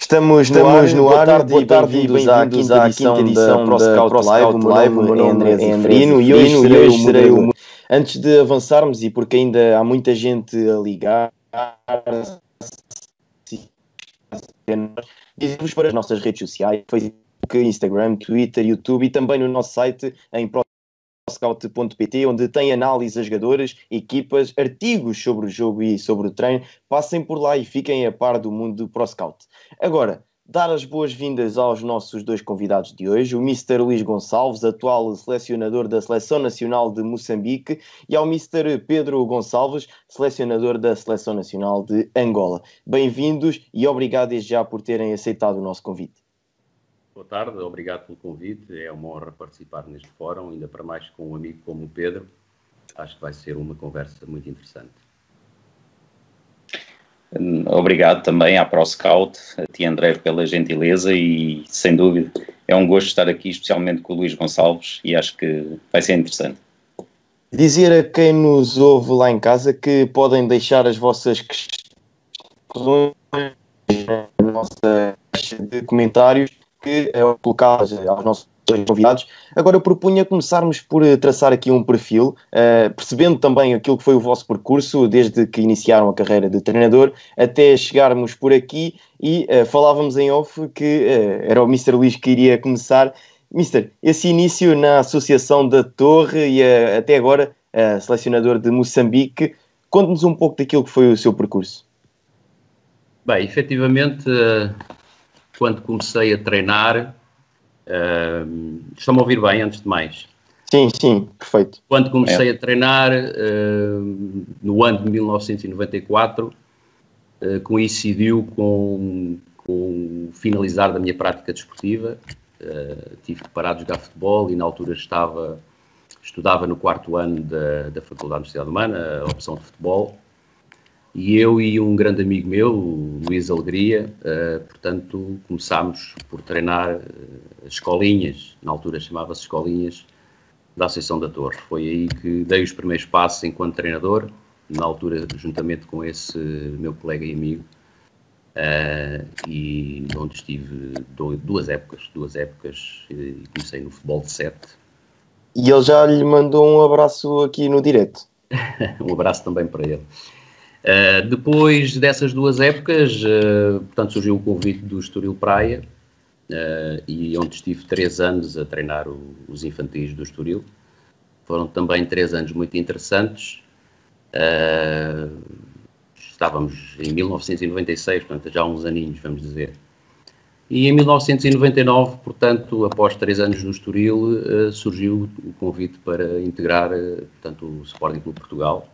Estamos, Estamos no ar, no ar. boa tarde e bem-vindos à quinta edição, da ProScout Live. O Live, o meu nome é André Frino e hoje serei, serei o... Antes de avançarmos, e porque ainda há muita gente a ligar, dizemos para as nossas redes sociais, Facebook, Instagram, Twitter, YouTube e também no nosso site em scout.pt, onde tem análise a jogadores, equipas, artigos sobre o jogo e sobre o treino. Passem por lá e fiquem a par do mundo do ProScout. Agora, dar as boas-vindas aos nossos dois convidados de hoje, o Mr. Luís Gonçalves, atual selecionador da Seleção Nacional de Moçambique, e ao Mr. Pedro Gonçalves, selecionador da Seleção Nacional de Angola. Bem-vindos e obrigado desde já por terem aceitado o nosso convite. Boa tarde, obrigado pelo convite. É uma honra participar neste fórum, ainda para mais com um amigo como o Pedro. Acho que vai ser uma conversa muito interessante. Obrigado também à ProScout, a ti André pela gentileza e sem dúvida é um gosto estar aqui, especialmente com o Luís Gonçalves e acho que vai ser interessante. Dizer a quem nos ouve lá em casa que podem deixar as vossas questões na nossa caixa de comentários que é colocá-las aos nossos convidados. Agora eu propunha começarmos por eh, traçar aqui um perfil, uh, percebendo também aquilo que foi o vosso percurso, desde que iniciaram a carreira de treinador até chegarmos por aqui e uh, falávamos em off que uh, era o Mr. Luís que iria começar. Mister, esse início na Associação da Torre e até agora selecionador de Moçambique, conte-nos um pouco daquilo que foi o seu percurso. Bem, efetivamente quando comecei a treinar, uh, estão-me a ouvir bem antes de mais? Sim, sim, perfeito. Quando comecei é. a treinar, uh, no ano de 1994, uh, coincidiu com, com o finalizar da minha prática desportiva. Uh, tive que parar de jogar futebol e na altura estava, estudava no quarto ano da, da Faculdade de Universidade Humana, a opção de futebol e eu e um grande amigo meu, o Luís Alegria, uh, portanto, começámos por treinar uh, escolinhas, na altura chamava-se escolinhas, da Associação da Torre. Foi aí que dei os primeiros passos enquanto treinador, na altura juntamente com esse meu colega e amigo, uh, e onde estive duas épocas, duas épocas, e comecei no futebol de sete. E ele já lhe mandou um abraço aqui no direto. um abraço também para ele. Uh, depois dessas duas épocas, uh, portanto, surgiu o convite do Estoril Praia, uh, e onde estive três anos a treinar o, os infantis do Estoril. Foram também três anos muito interessantes. estávamos em 1996, portanto, já há uns aninhos, vamos dizer. E em 1999, portanto, após três anos no Estoril, surgiu o convite para integrar, portanto, o Sporting Clube Portugal,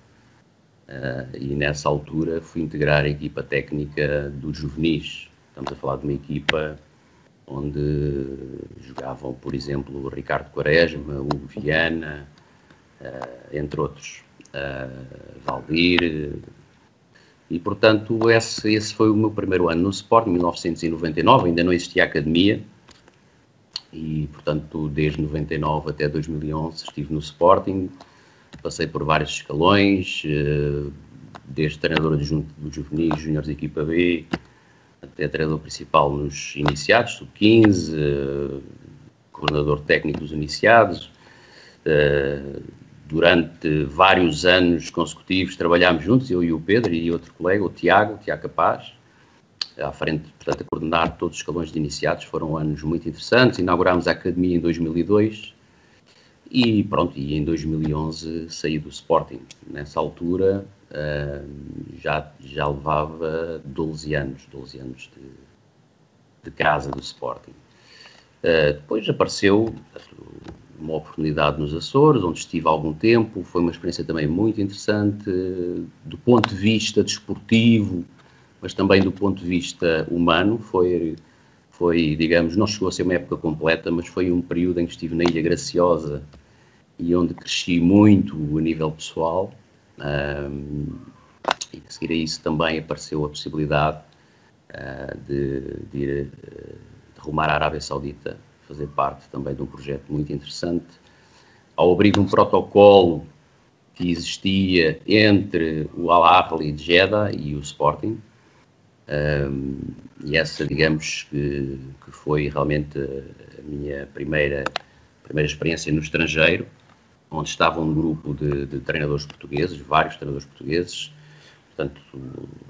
Uh, e nessa altura fui integrar a equipa técnica dos juvenis. Estamos a falar de uma equipa onde jogavam, por exemplo, o Ricardo Quaresma, o Viana, uh, entre outros, uh, Valdir. E, portanto, esse, esse foi o meu primeiro ano no Sport, em 1999, ainda não existia academia. E, portanto, desde 99 até 2011 estive no Sporting, passei por vários escalões, eh, desde treinador adjunto dos juvenis, juniores equipa B, até treinador principal nos iniciados, sub-15, eh, coordenador técnico dos iniciados. Eh, durante vários anos consecutivos trabalhámos juntos, eu e o Pedro e outro colega, o Tiago, o Tiago Capaz, à frente, portanto, a coordenar todos os escalões de iniciados. Foram anos muito interessantes. Inauguramos a academia em 2002 e pronto, e em 2011 saí do Sporting. Nessa altura uh, já, já levava 12 anos, 12 anos de, de casa do Sporting. Uh, depois apareceu uma oportunidade nos Açores, onde estive há algum tempo. Foi uma experiência também muito interessante, do ponto de vista desportivo, mas também do ponto de vista humano. Foi, foi, digamos, não chegou a ser uma época completa, mas foi um período em que estive na Ilha Graciosa, e onde cresci muito a nível pessoal. Um, e a seguir a isso também apareceu a possibilidade uh, de, de, ir de rumar à Arábia Saudita, fazer parte também de um projeto muito interessante. Ao abrir um protocolo que existia entre o Al Ahly de Jeddah e o Sporting, Um, e essa, digamos, que, que, foi realmente a minha primeira, primeira experiência no estrangeiro, onde estava um grupo de, de treinadores portugueses, vários treinadores portugueses, portanto,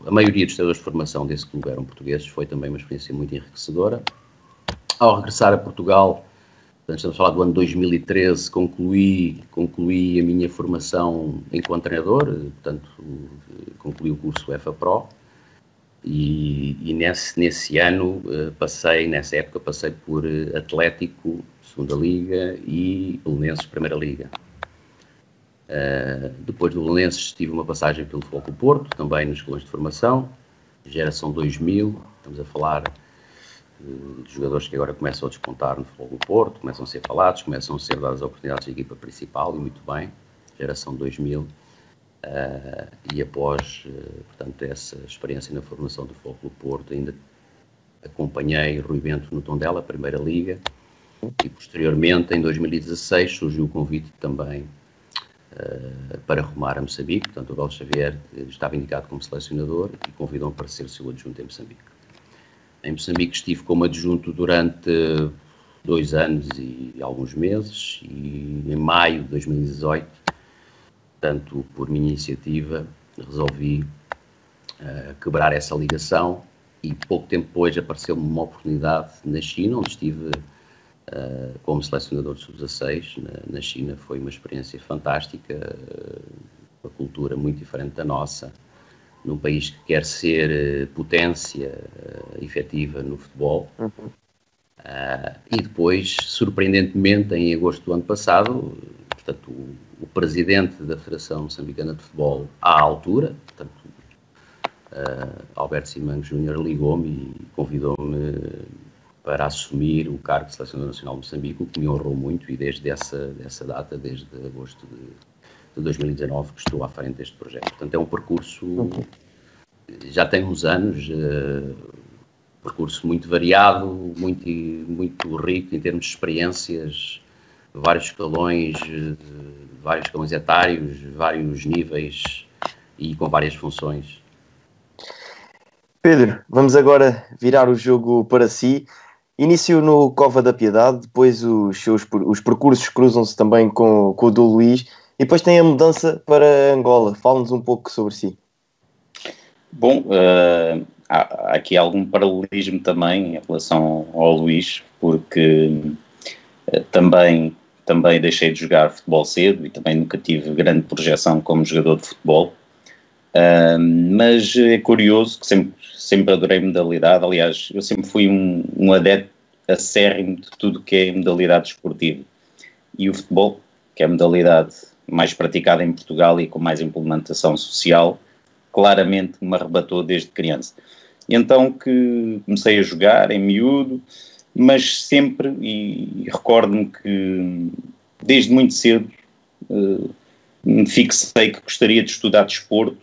a maioria dos treinadores de formação desse clube eram portugueses, foi também uma experiência muito enriquecedora. Ao regressar a Portugal, portanto, estamos a falar do ano 2013, concluí, concluí a minha formação enquanto treinador, portanto, concluí o curso EFA Pro, e, e nesse, nesse ano uh, passei, nessa época passei por uh, Atlético, segunda Liga, e Belenenses, Primeira Liga. Uh, depois do Belenenses tive uma passagem pelo Foco Porto, também nos escolões de formação, geração 2000, estamos a falar de jogadores que agora começam a despontar no Foco Porto, começam a ser falados, começam a ser dadas oportunidades de equipa principal, e muito bem, geração 2000. Uh, e após, uh, portanto, essa experiência na formação do Foco Porto, ainda acompanhei Rui Bento no Tondela, Primeira Liga, e posteriormente, em 2016, surgiu o convite também uh, para rumar a Moçambique, portanto, o Belo Xavier estava indicado como selecionador e convidou-me para ser seu adjunto em Moçambique. Em Moçambique estive como adjunto durante dois anos e alguns meses, e em maio de 2018 portanto, por minha iniciativa, resolvi uh, quebrar essa ligação e pouco tempo depois apareceu-me uma oportunidade na China, onde estive uh, como selecionador de sub-16. Na, na, China foi uma experiência fantástica, uh, uma cultura muito diferente da nossa, num país que quer ser potência efetiva no futebol. Uhum. e depois, surpreendentemente, em agosto do ano passado, portanto, o, presidente da Federação Moçambicana de Futebol à altura, portanto, uh, Alberto Simão Júnior ligou-me e convidou-me para assumir o cargo de Selecionador Nacional de Moçambique, o que me honrou muito e desde essa, dessa data, desde agosto de, de 2019, que estou à frente deste projeto. Portanto, é um percurso, já tem uns anos, uh, percurso muito variado, muito, muito rico em termos de experiências, vários escalões, vários escalões etários, vários níveis e com várias funções. Pedro, vamos agora virar o jogo para si. Início no Cova da Piedade, depois os seus os percursos cruzam-se também com, com o do Luís e depois tem a mudança para Angola. Fala-nos um pouco sobre si. Bom, uh, há aqui algum paralelismo também em relação ao Luís, porque uh, também também deixei de jogar futebol cedo e também nunca tive grande projeção como jogador de futebol. Uh, mas é curioso que sempre, sempre adorei modalidade. Aliás, eu sempre fui um, um adepto acérrimo de tudo que é modalidade esportiva. E o futebol, que é a modalidade mais praticada em Portugal e com mais implementação social, claramente me arrebatou desde criança. E então que comecei a jogar em miúdo, mas sempre, e, recordo-me que desde muito cedo uh, me fixei que gostaria de estudar desporto,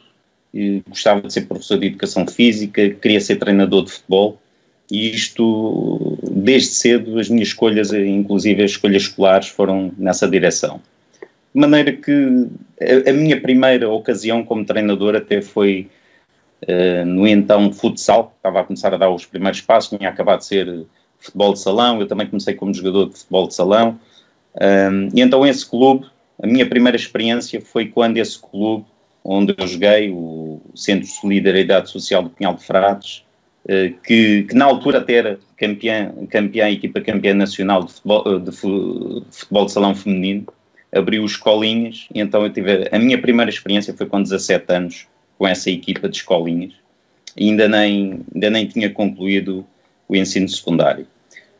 e gostava de ser professor de educação física, queria ser treinador de futebol, e isto, desde cedo, as minhas escolhas, inclusive as escolhas escolares, foram nessa direção. De maneira que a, a minha primeira ocasião como treinador até foi uh, no então futsal, estava a começar a dar os primeiros passos, tinha acabado de ser futebol de salão, eu também comecei como jogador de futebol de salão. Um, e então esse clube, a minha primeira experiência foi quando esse clube, onde eu joguei, o Centro de Solidariedade Social do Pinhal de Frades, uh, que, que, na altura até era campeã, campeã equipa campeã nacional de futebol de, futebol de salão feminino, abriu escolinhas, e então eu tive, a minha primeira experiência foi com 17 anos, com essa equipa de escolinhas, e ainda nem, ainda nem tinha concluído o ensino secundário.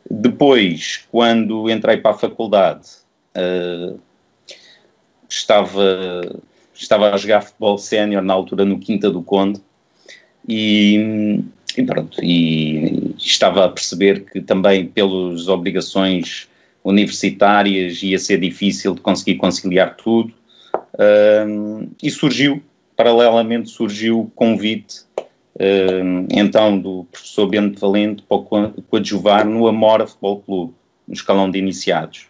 Depois, quando entrei para a faculdade, uh, estava, estava a jogar futebol sénior na altura no Quinta do Conde e, e, pronto, e estava a perceber que também pelas obrigações universitárias ia ser difícil de conseguir conciliar tudo uh, e surgiu, paralelamente surgiu o convite então do professor Bento Valente para coadjuvar no Amora Futebol Clube, no escalão de iniciados.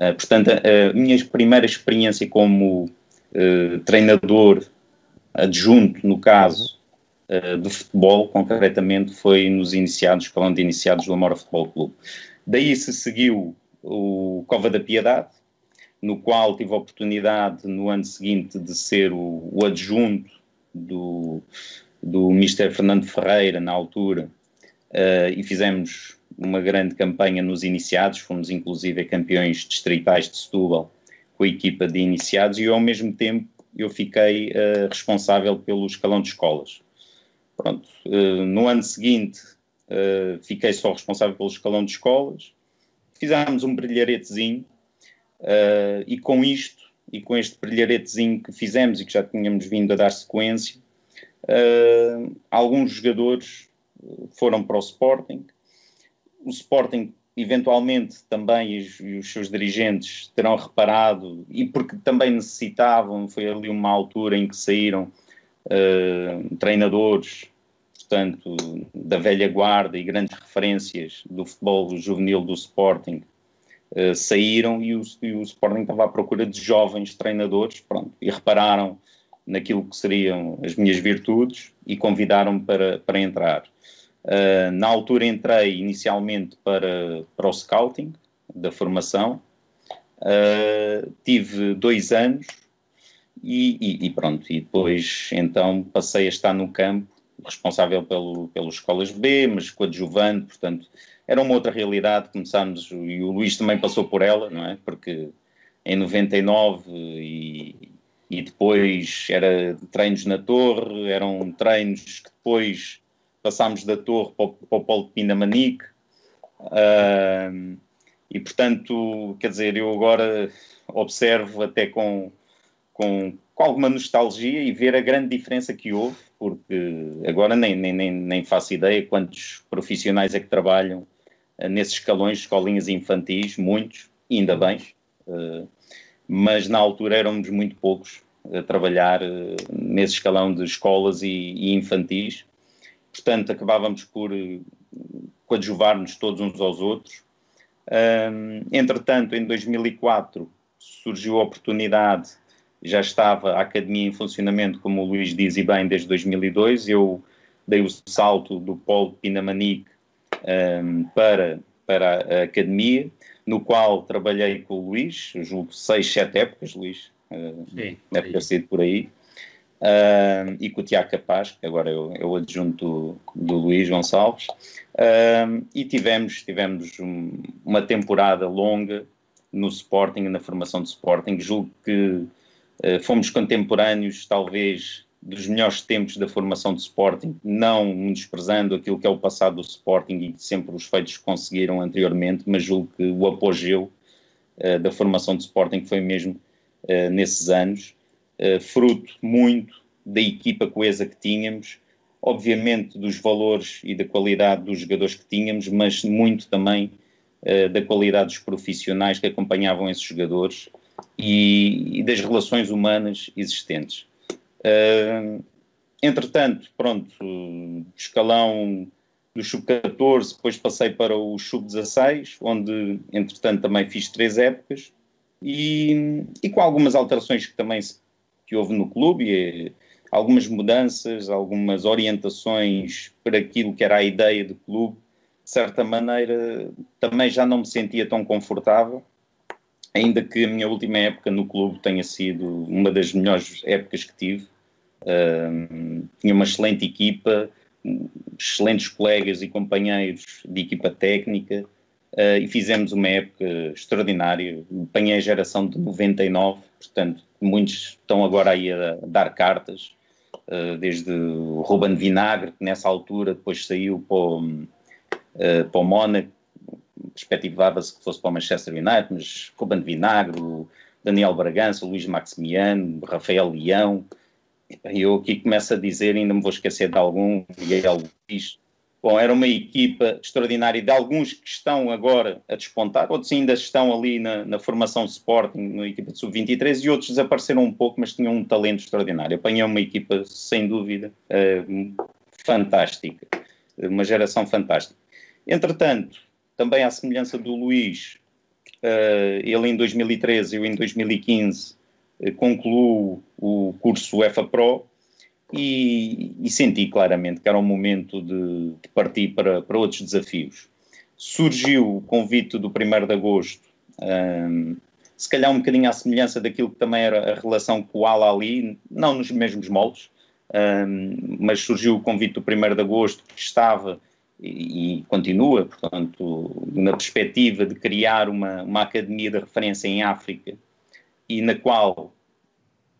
Uh, portanto, a, minha primeira experiência como uh, treinador adjunto, no caso, uh, de futebol, concretamente foi nos iniciados, escalão de iniciados do Amora Futebol Clube. Daí se seguiu o Cova da Piedade, no qual tive a oportunidade no ano seguinte de ser o, o adjunto do, do Mr. Fernando Ferreira, na altura, uh, e fizemos uma grande campanha nos iniciados, fomos inclusive campeões distritais de Setúbal com a equipa de iniciados e ao mesmo tempo eu fiquei uh, responsável pelo escalão de escolas. Pronto, uh, no ano seguinte fiquei só responsável pelo escalão de escolas, fizemos um brilharetezinho e com isto e com este brilharetezinho que fizemos e que já tínhamos vindo a dar sequência, Uh, alguns jogadores foram para o Sporting. O Sporting, eventualmente, também e os, e os, seus dirigentes terão reparado, e porque também necessitavam, foi ali uma altura em que saíram uh, treinadores, portanto, da velha guarda e grandes referências do futebol juvenil do Sporting. Uh, saíram e o, e o Sporting estava à procura de jovens treinadores, pronto, e repararam naquilo que seriam as minhas virtudes e convidaram-me para, para entrar. Uh, na altura entrei inicialmente para, para o scouting da formação, uh, tive dois anos e, e, e, pronto, e depois então passei a estar no campo, responsável pelo, pelas escolas B, mas coadjuvante, portanto era uma outra realidade, começámos, e o Luís também passou por ela, não é? Porque em 99 e, e depois era treinos na torre, eram treinos que depois passámos da torre para o, para o Polo de Pinamanique. Uh, e portanto, quer dizer, eu agora observo até com, com, com, alguma nostalgia e ver a grande diferença que houve, porque agora nem, nem, nem, faço ideia quantos profissionais é que trabalham uh, nesses escalões, escolinhas infantis, muitos, ainda bem. Uh, mas na altura éramos muito poucos a trabalhar uh, nesse escalão de escolas e, e, infantis. Portanto, acabávamos por uh, coadjuvar-nos todos uns aos outros. Um, entretanto, em 2004 surgiu a oportunidade, já estava a academia em funcionamento, como o Luís diz e bem, desde 2002. Eu dei o salto do Polo Pinamanique um, para, para a academia, no qual trabalhei com o Luís, julgo seis, sete épocas, Luís, Sim, deve ter sido por aí. Uh, e com o Tiago Capaz, que agora é o, é o adjunto do, do Luís Gonçalves, uh, e tivemos, tivemos um, uma temporada longa no Sporting, na formação do Sporting. Julgo que fomos contemporâneos, talvez, dos melhores tempos da formação do Sporting, não desprezando aquilo que é o passado do Sporting e sempre os feitos que conseguiram anteriormente, mas julgo que o apogeu uh, da formação do Sporting foi mesmo uh, nesses anos, uh, fruto muito da equipa coesa que tínhamos, obviamente dos valores e da qualidade dos jogadores que tínhamos, mas muito também da qualidade dos profissionais que acompanhavam esses jogadores e, e das relações humanas existentes. Entretanto, pronto, escalão do sub-14, depois passei para o sub-16, onde entretanto também fiz três épocas, e, e com algumas alterações que também se, que houve no clube, e, algumas mudanças, algumas orientações para aquilo que era a ideia do clube, de certa maneira também já não me sentia tão confortável, ainda que a minha última época no clube tenha sido uma das melhores épocas que tive. Uh, tinha uma excelente equipa, excelentes colegas e companheiros de equipa técnica, uh, e fizemos uma época extraordinária. Apanhei a geração de 99, portanto, muitos estão agora aí a dar cartas, uh, desde o Ruben Vinagre, que nessa altura depois saiu para o, uh, para o Mónaco, perspectivava-se que fosse para o Manchester United, mas Ruben Vinagre, o Daniel Bragança, Luís Maximiano, Rafael Leão, eu aqui começo a dizer, ainda me vou esquecer de algum, Miguel Luís, Bom, era uma equipa extraordinária de alguns que estão agora a despontar, outros ainda estão ali na, na formação de Sporting, na equipa de sub-23, e outros desapareceram um pouco, mas tinham um talento extraordinário. Apanhei uma equipa, sem dúvida, uh, fantástica, uma geração fantástica. Entretanto, também à semelhança do Luís, uh, ele em 2013 e eu em 2015 uh, concluo o curso UEFA Pro, e, e, senti claramente que era o momento de, de partir para, para outros desafios. Surgiu o convite do 1 de agosto, um, se calhar um bocadinho à semelhança daquilo que também era a relação com o Al Ali, não nos mesmos moldes, um, mas surgiu o convite do 1 de agosto, que estava e, e, continua, portanto, na perspectiva de criar uma, uma academia de referência em África e na qual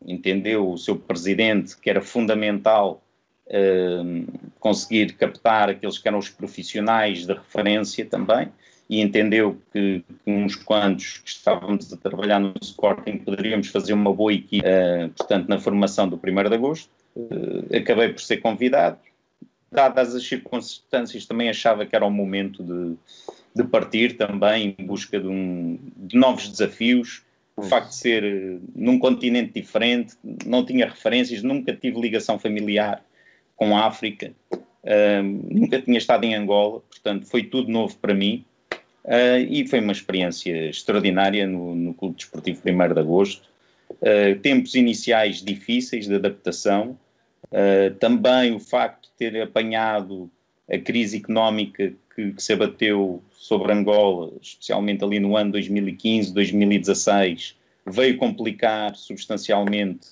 entendeu o seu presidente que era fundamental uh, conseguir captar aqueles que eram os profissionais de referência também e entendeu que, que uns quantos que estávamos a trabalhar no Sporting poderíamos fazer uma boa equipe, uh, portanto, na formação do 1 de agosto. Uh, acabei por ser convidado. Dadas as circunstâncias, também achava que era o momento de, de partir também em busca de, um, de novos desafios. O facto de ser eh, num continente diferente, não tinha referências, nunca tive ligação familiar com a África, uh, nunca tinha estado em Angola, portanto foi tudo novo para mim. Uh, e foi uma experiência extraordinária no, no Clube Desportivo 1 de Agosto. Uh, tempos iniciais difíceis de adaptação, também o facto ter apanhado a crise económica que, que se abateu sobre Angola, especialmente ali no ano 2015, 2016, veio complicar substancialmente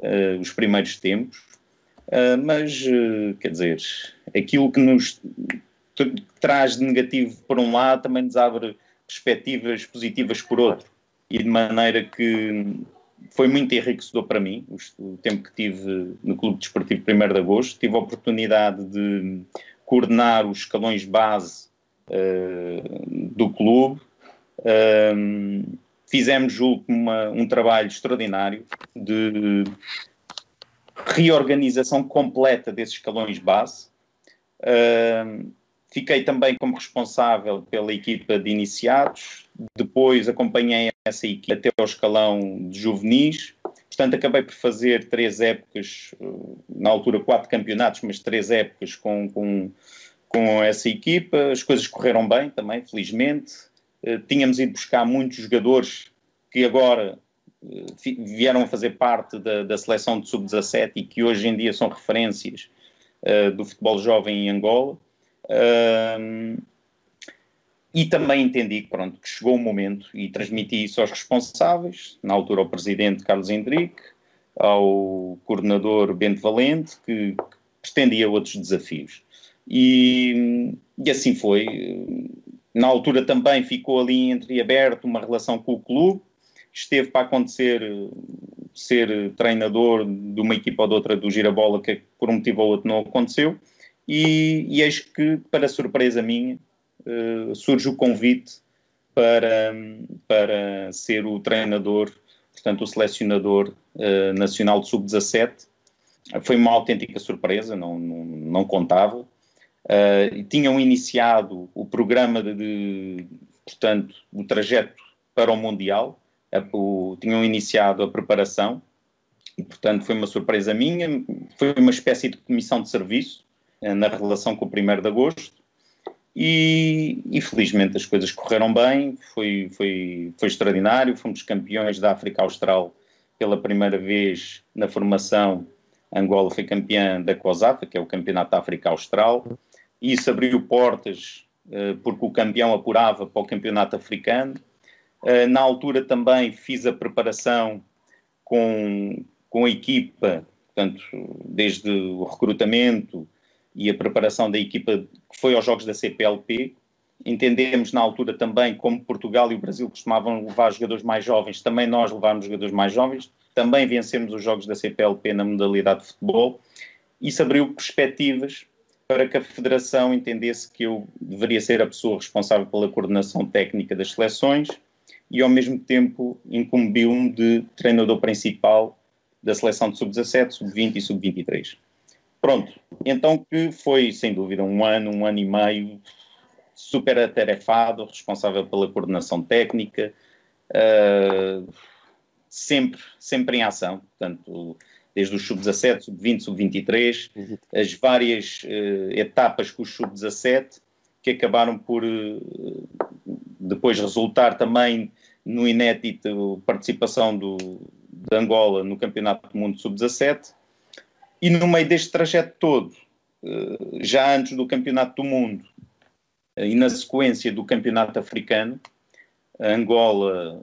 uh, os primeiros tempos, uh, mas, uh, quer dizer, aquilo que nos traz de negativo por um lado também nos abre perspectivas positivas por outro, e de maneira que foi muito enriquecedor para mim o tempo que tive no Clube Desportivo 1 de Agosto. Tive a oportunidade de coordenar os escalões base uh, do clube. Um, fizemos, julgo, uma, um trabalho extraordinário de reorganização completa desses escalões base. Uh, fiquei também como responsável pela equipa de iniciados, depois acompanhei essa equipa até ao escalão de juvenis, portanto acabei por fazer três épocas, na altura quatro campeonatos, mas três épocas com, com, com essa equipa, as coisas correram bem também, felizmente, uh, tínhamos ido buscar muitos jogadores que agora uh, vieram a fazer parte da, da seleção de sub-17 e que hoje em dia são referências uh, do futebol jovem em Angola. E também entendi pronto, que chegou o momento e transmiti isso aos responsáveis, na altura ao presidente Carlos Henrique, ao coordenador Bento Valente, que, que pretendia outros desafios. E, e assim foi. Na altura também ficou ali entreaberto uma relação com o clube, esteve para acontecer ser treinador de uma equipa ou de outra do Girabola, que por um motivo ou outro não aconteceu, e, e eis que, para surpresa minha, uh, surge o convite para, para ser o treinador, portanto, o selecionador uh, nacional de sub-17. Foi uma autêntica surpresa, não, não, não contava. Uh, tinham iniciado o programa de, de, portanto, o trajeto para o Mundial, o, tinham iniciado a preparação e, portanto, foi uma surpresa minha. Foi uma espécie de comissão de serviço uh, na relação com o 1 de agosto e, e, felizmente as coisas correram bem, foi, foi, foi extraordinário. Fomos campeões da África Austral pela primeira vez na formação. Angola foi campeã da COSAFA, que é o Campeonato da África Austral e isso abriu portas uh, porque o campeão apurava para o campeonato africano. Uh, na altura também fiz a preparação com, com a equipa, portanto, desde o recrutamento e a preparação da equipa que foi aos Jogos da CPLP. Entendemos na altura também como Portugal e o Brasil costumavam levar jogadores mais jovens, também nós levámos jogadores mais jovens, também vencemos os Jogos da CPLP na modalidade de futebol. Isso abriu perspectivas para que a Federação entendesse que eu deveria ser a pessoa responsável pela coordenação técnica das seleções e, ao mesmo tempo, incumbiu-me de treinador principal da seleção de sub-17, sub-20 e sub-23. Pronto, então que foi, sem dúvida, um ano, um ano e meio super atarefado, responsável pela coordenação técnica, uh, sempre, sempre em ação, portanto desde os sub-17, sub-20, sub-23, as várias uh, etapas com os sub-17, que acabaram por uh, depois resultar também no inédito participação do, de Angola no Campeonato do Mundo sub-17. E no meio deste trajeto todo, já antes do Campeonato do Mundo e na sequência do Campeonato Africano, Angola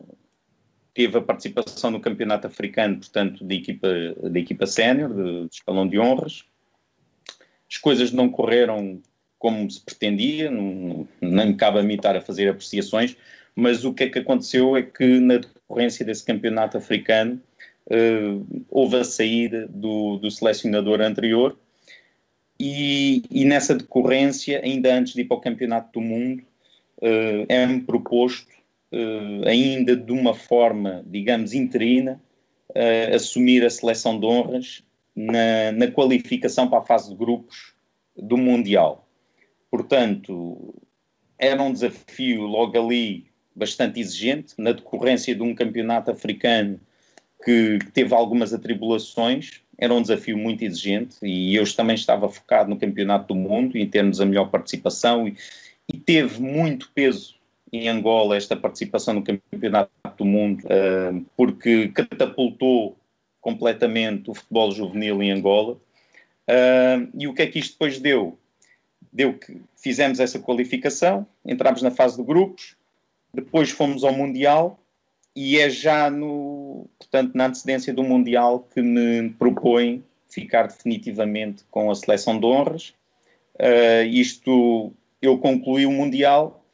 teve a participação no Campeonato Africano, portanto, de equipa, de equipa sénior, de, de escalão de honras. As coisas não correram como se pretendia, não, não me cabe a mim estar a fazer apreciações, mas o que é que aconteceu é que na decorrência desse campeonato africano houve a saída do, do selecionador anterior e, e, nessa decorrência, ainda antes de ir para o campeonato do mundo, uh, é-me proposto, uh, ainda de uma forma, digamos, interina, assumir a seleção de honras na, na qualificação para a fase de grupos do Mundial. Portanto, era um desafio logo ali bastante exigente, na decorrência de um campeonato africano que teve algumas atribulações, era um desafio muito exigente e eu também estava focado no campeonato do mundo em termos da melhor participação e, e, teve muito peso em Angola esta participação no campeonato do mundo uh, porque catapultou completamente o futebol juvenil em Angola uh, e o que é que isto depois deu? Deu que fizemos essa qualificação, entramos na fase de grupos, depois fomos ao Mundial e é já no, portanto, na antecedência do Mundial que me propõe ficar definitivamente com a seleção de honras. Uh, isto, eu concluí o Mundial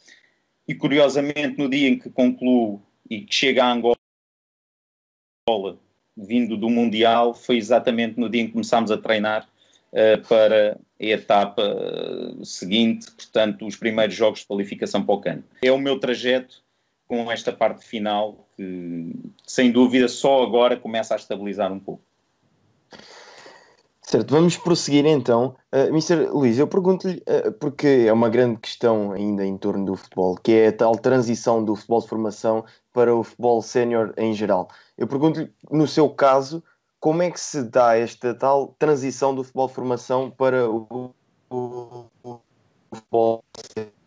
e, curiosamente, no dia em que concluo e que chega a Angola, vindo do Mundial, foi exatamente no dia em que começámos a treinar uh, para a etapa seguinte, portanto, os primeiros jogos de qualificação para o CAN. É o meu trajeto com esta parte final que, sem dúvida, só agora começa a estabilizar um pouco. Certo, vamos prosseguir então. Uh, Mr. Luís, eu pergunto-lhe, uh, porque é uma grande questão ainda em torno do futebol, que é a tal transição do futebol de formação para o futebol sénior em geral. Eu pergunto-lhe, no seu caso, como é que se dá esta tal transição do futebol de formação para o, o, o futebol sénior?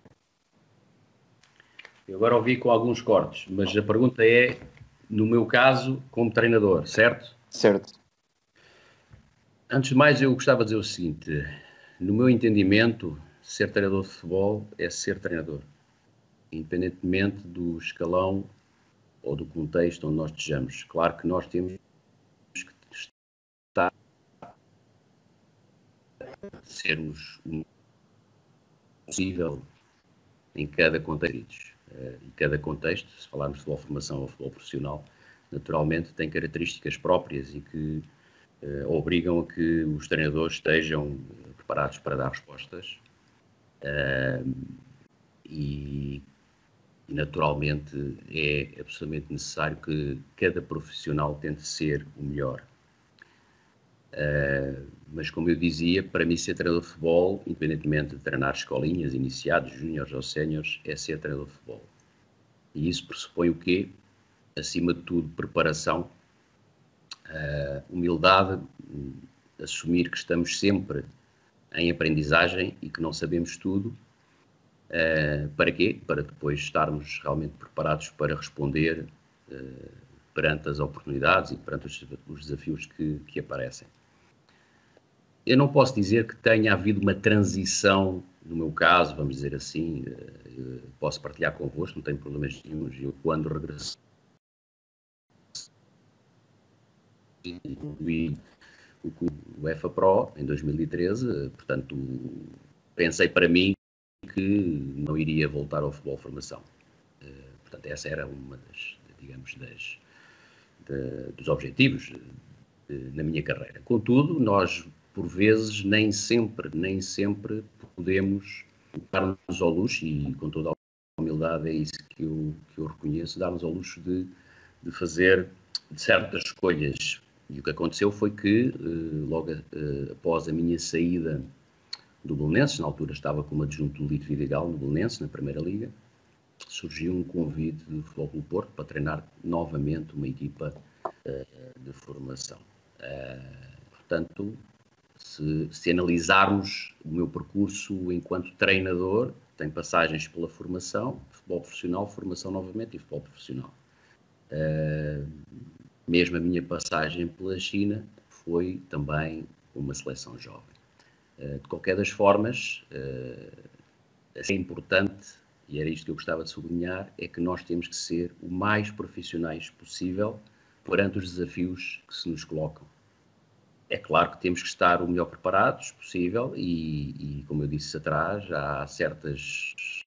Eu agora ouvi com alguns cortes, mas a pergunta é, no meu caso, como treinador, certo? Certo. Antes de mais, eu gostava de dizer o seguinte: no meu entendimento, ser treinador de futebol é ser treinador, independentemente do escalão ou do contexto onde nós estejamos. Claro que nós temos que estar sermos possível em cada contexto e cada contexto, se falarmos de formação ou futebol profissional, naturalmente tem características próprias e que uh, obrigam a que os treinadores estejam preparados para dar respostas e, naturalmente é absolutamente necessário que cada profissional tente ser o melhor. Mas como eu dizia, para mim ser treinador de futebol, independentemente de treinar escolinhas, iniciados, júniores ou séniores, é ser treinador de futebol. E isso pressupõe o quê? Acima de tudo, preparação, uh, humildade, assumir que estamos sempre em aprendizagem e que não sabemos tudo. Uh, para quê? Para depois estarmos realmente preparados para responder uh, perante as oportunidades e perante os desafios que, que aparecem eu não posso dizer que tenha havido uma transição, no meu caso, vamos dizer assim, eh, posso partilhar convosco, não tenho problemas nenhum. Eu, quando regressei o EFA Pro em 2013, portanto, pensei para mim que não iria voltar ao futebol formação. Eh, portanto, essa era uma das, digamos, das, dos objetivos de, na minha carreira. Contudo, nós por vezes nem sempre, nem sempre podemos dar-nos ao luxo, e com toda a humildade é isso que eu, que eu reconheço, dar-nos ao luxo de, de fazer certas escolhas. E o que aconteceu foi que, eh, logo eh, após a minha saída do Belenenses, na altura estava como adjunto do Lito Vidigal no Belenenses, na Primeira Liga, surgiu um convite do Futebol do Porto para treinar novamente uma equipa uh, de formação. Portanto, se, se analisarmos o meu percurso enquanto treinador, tem passagens pela formação, futebol profissional, formação novamente e futebol profissional. Uh, mesmo a minha passagem pela China foi também uma seleção jovem. Uh, de qualquer das formas, uh, é importante, e era isto que eu gostava de sublinhar, é que nós temos que ser o mais profissionais possível perante os desafios que se nos colocam. É claro que temos que estar o melhor preparados possível e, e como eu disse atrás, há certas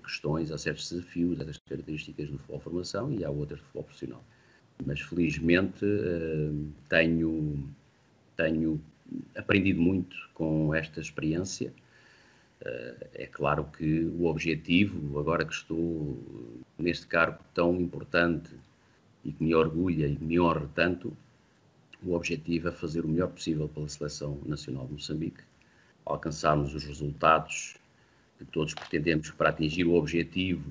questões, há certos desafios, há certas características do futebol formação e há outras do futebol profissional. Mas felizmente eh, tenho, tenho aprendido muito com esta experiência. Eh, é claro que o objetivo, agora que estou neste cargo tão importante e que me orgulha e me honra tanto, o objetivo é fazer o melhor possível pela Seleção Nacional de Moçambique, alcançarmos os resultados que todos pretendemos para atingir o objetivo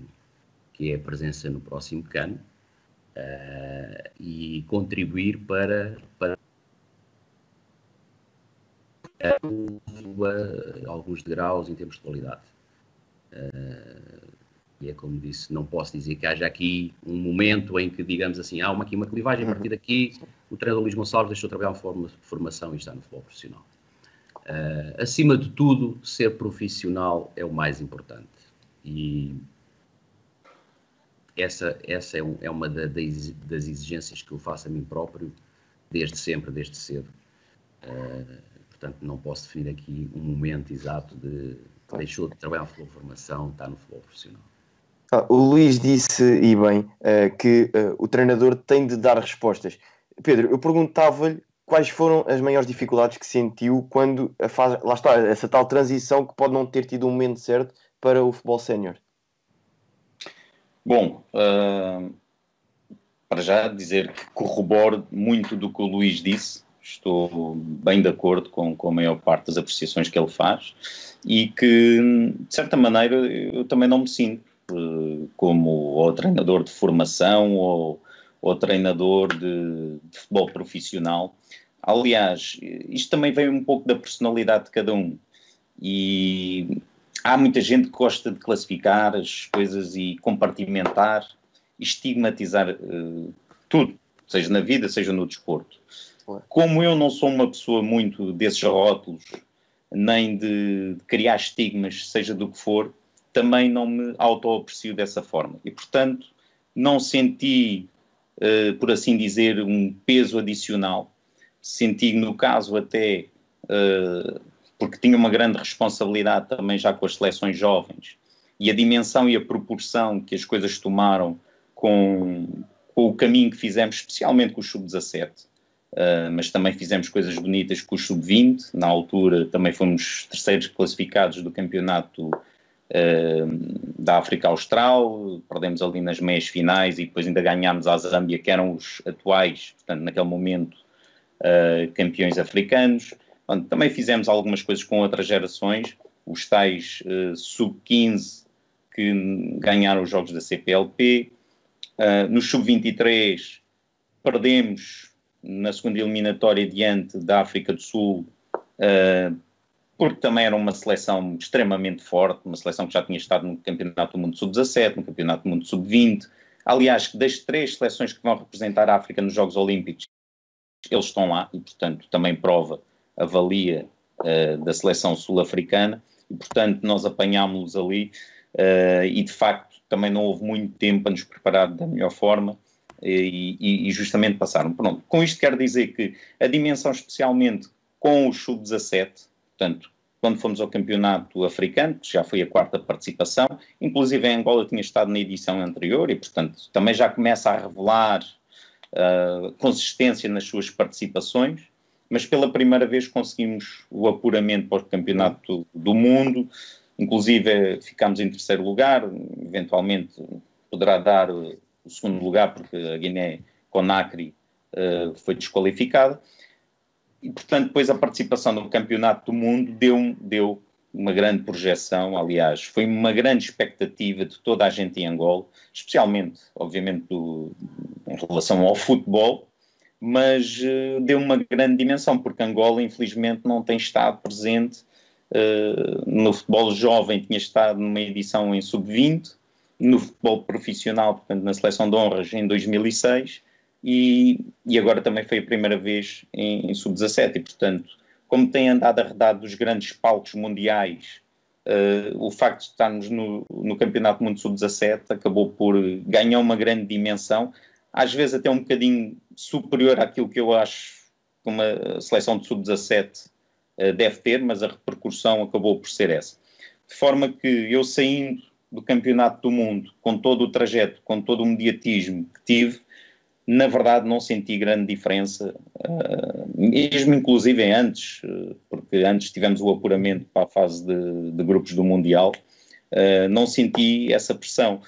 que é a presença no próximo CAN uh, e contribuir para, para alguns degraus em termos de qualidade. Uh, e é como disse, não posso dizer que haja aqui um momento em que, digamos assim, há uma, aqui uma clivagem, a partir daqui o treinador Luís Gonçalves deixou de trabalhar em formação e está no futebol profissional. Uh, acima de tudo, ser profissional é o mais importante. E essa, essa é, um, é uma da, das exigências que eu faço a mim próprio, desde sempre, desde cedo. Uh, portanto, não posso definir aqui um momento exato de deixou de trabalhar no futebol de formação, está no futebol profissional. Ah, o Luís disse, e bem, uh, que uh, o treinador tem de dar respostas. Pedro, eu perguntava-lhe quais foram as maiores dificuldades que sentiu quando faz, lá está, essa tal transição que pode não ter tido um momento certo para o futebol sénior. Bom, uh, para já dizer que corroboro muito do que o Luís disse, estou bem de acordo com, com a maior parte das apreciações que ele faz e que, de certa maneira, eu também não me sinto como ou treinador de formação ou, ou treinador de, de, futebol profissional. Aliás, isto também vem um pouco da personalidade de cada um. E há muita gente que gosta de classificar as coisas e compartimentar, estigmatizar uh, tudo, seja na vida, seja no desporto. Como eu não sou uma pessoa muito desses rótulos, nem de, de criar estigmas, seja do que for, também não me auto-aprecio dessa forma. E, portanto, não senti, uh, por assim dizer, um peso adicional. Senti, no caso, até uh, porque tinha uma grande responsabilidade também já com as seleções jovens e a dimensão e a proporção que as coisas tomaram com, com o caminho que fizemos, especialmente com o sub-17. Uh, mas também fizemos coisas bonitas com o sub-20. Na altura também fomos terceiros classificados do campeonato da África Austral, perdemos ali nas meias finais e depois ainda ganhámos a Zâmbia, que eram os atuais, portanto, naquele momento, uh, campeões africanos. Bom, também fizemos algumas coisas com outras gerações, os tais uh, sub-15 que ganharam os jogos da CPLP. Uh, ah, no sub-23 perdemos na segunda eliminatória diante da África do Sul uh, porque também era uma seleção extremamente forte, uma seleção que já tinha estado no Campeonato do Mundo Sub-17, no Campeonato do Mundo Sub-20. Aliás, das três seleções que vão representar a África nos Jogos Olímpicos, eles estão lá e, portanto, também prova a valia uh, da seleção sul-africana e, portanto, nós apanhámos-los ali uh, e, de facto, também não houve muito tempo para nos preparar da melhor forma e, e, e justamente passaram. Pronto, com isto quero dizer que a dimensão, especialmente com o sub-17, Portanto, quando fomos ao campeonato africano, que já foi a quarta participação, inclusive em Angola tinha estado na edição anterior e, portanto, também já começa a revelar uh, consistência nas suas participações, mas pela primeira vez conseguimos o apuramento para o campeonato do mundo, inclusive ficámos em terceiro lugar, eventualmente poderá dar o segundo lugar porque a Guiné-Conakry uh, foi desqualificada, e, portanto, depois a participação no Campeonato do Mundo deu, deu uma grande projeção, aliás, foi uma grande expectativa de toda a gente em Angola, especialmente, obviamente, do, em relação ao futebol, mas uh, deu uma grande dimensão, porque Angola, infelizmente, não tem estado presente uh, no futebol jovem, tinha estado numa edição em sub-20, no futebol profissional, portanto, na seleção de honras em 2006, e, e agora também foi a primeira vez em, em sub-17 e, portanto, como tem andado arredado dos grandes palcos mundiais, uh, o facto de estarmos no, no Campeonato Mundo Sub-17 acabou por ganhar uma grande dimensão, às vezes até um bocadinho superior àquilo que eu acho que uma seleção de Sub-17 uh, deve ter, mas a repercussão acabou por ser essa. De forma que eu saindo do Campeonato do Mundo, com todo o trajeto, com todo o mediatismo que tive, na verdade não senti grande diferença, uh, mesmo inclusive antes, uh, porque antes tivemos o apuramento para a fase de, de grupos do Mundial, uh, não senti essa pressão.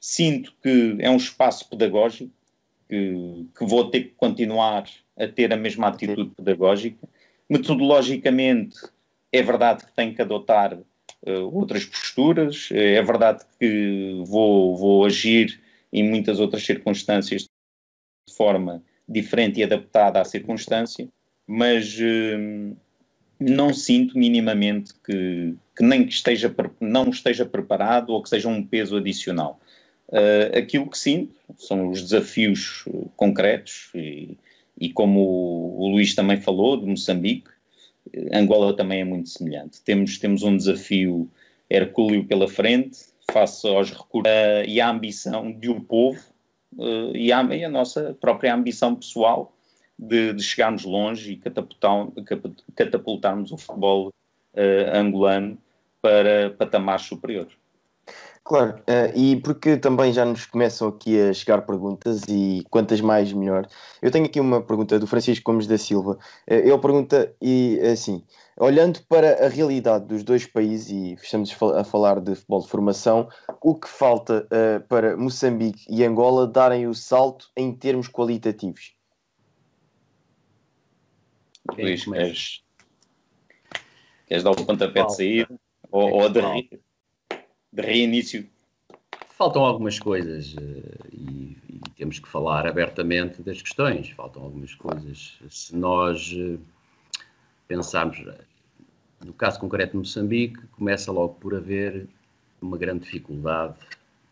sinto que é um espaço pedagógico, que, que, vou ter que continuar a ter a mesma atitude pedagógica. Metodologicamente, é verdade que tenho que adotar outras posturas, é verdade que vou, vou agir em muitas outras circunstâncias de forma diferente e adaptada à circunstância, mas hum, não sinto minimamente que, que nem que esteja, não esteja preparado ou que seja um peso adicional. Uh, aquilo que sinto são os desafios concretos e, e como o, o Luís também falou, de Moçambique, Angola também é muito semelhante. Temos, temos um desafio hercúleo pela frente, face aos recursos uh, e à ambição de um povo uh, e, à, e, nossa própria ambição pessoal de, de chegarmos longe e catapultar, catapultarmos o futebol uh, angolano para patamares superiores. Claro, e porque também já nos começam aqui a chegar perguntas e quantas mais melhor. Eu tenho aqui uma pergunta do Francisco Gomes da Silva. Ele pergunta, e assim, olhando para a realidade dos dois países, e estamos a falar de futebol de formação, o que falta uh, para Moçambique e Angola darem o salto em termos qualitativos? Luís, queres, queres dar o pontapé de saída? Ou, ou de rir? de reinício? Faltam algumas coisas uh, e, e, temos que falar abertamente das questões. Faltam algumas coisas. Se nós uh, pensarmos, no caso concreto de Moçambique, começa logo por haver uma grande dificuldade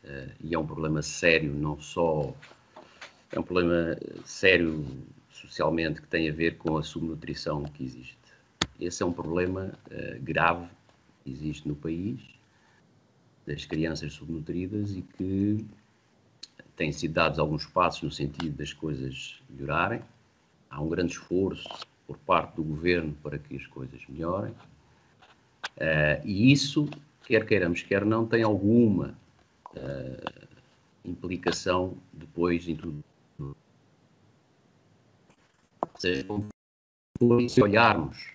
uh, e é um problema sério, não só. É um problema sério socialmente que tem a ver com a subnutrição que existe. Esse é um problema grave que existe no país das crianças subnutridas e que têm sido dados alguns passos no sentido das coisas melhorarem. Há um grande esforço por parte do governo para que as coisas melhorem. Uh, e isso, quer queiramos, quer não, tem alguma uh, implicação depois em tudo. Se olharmos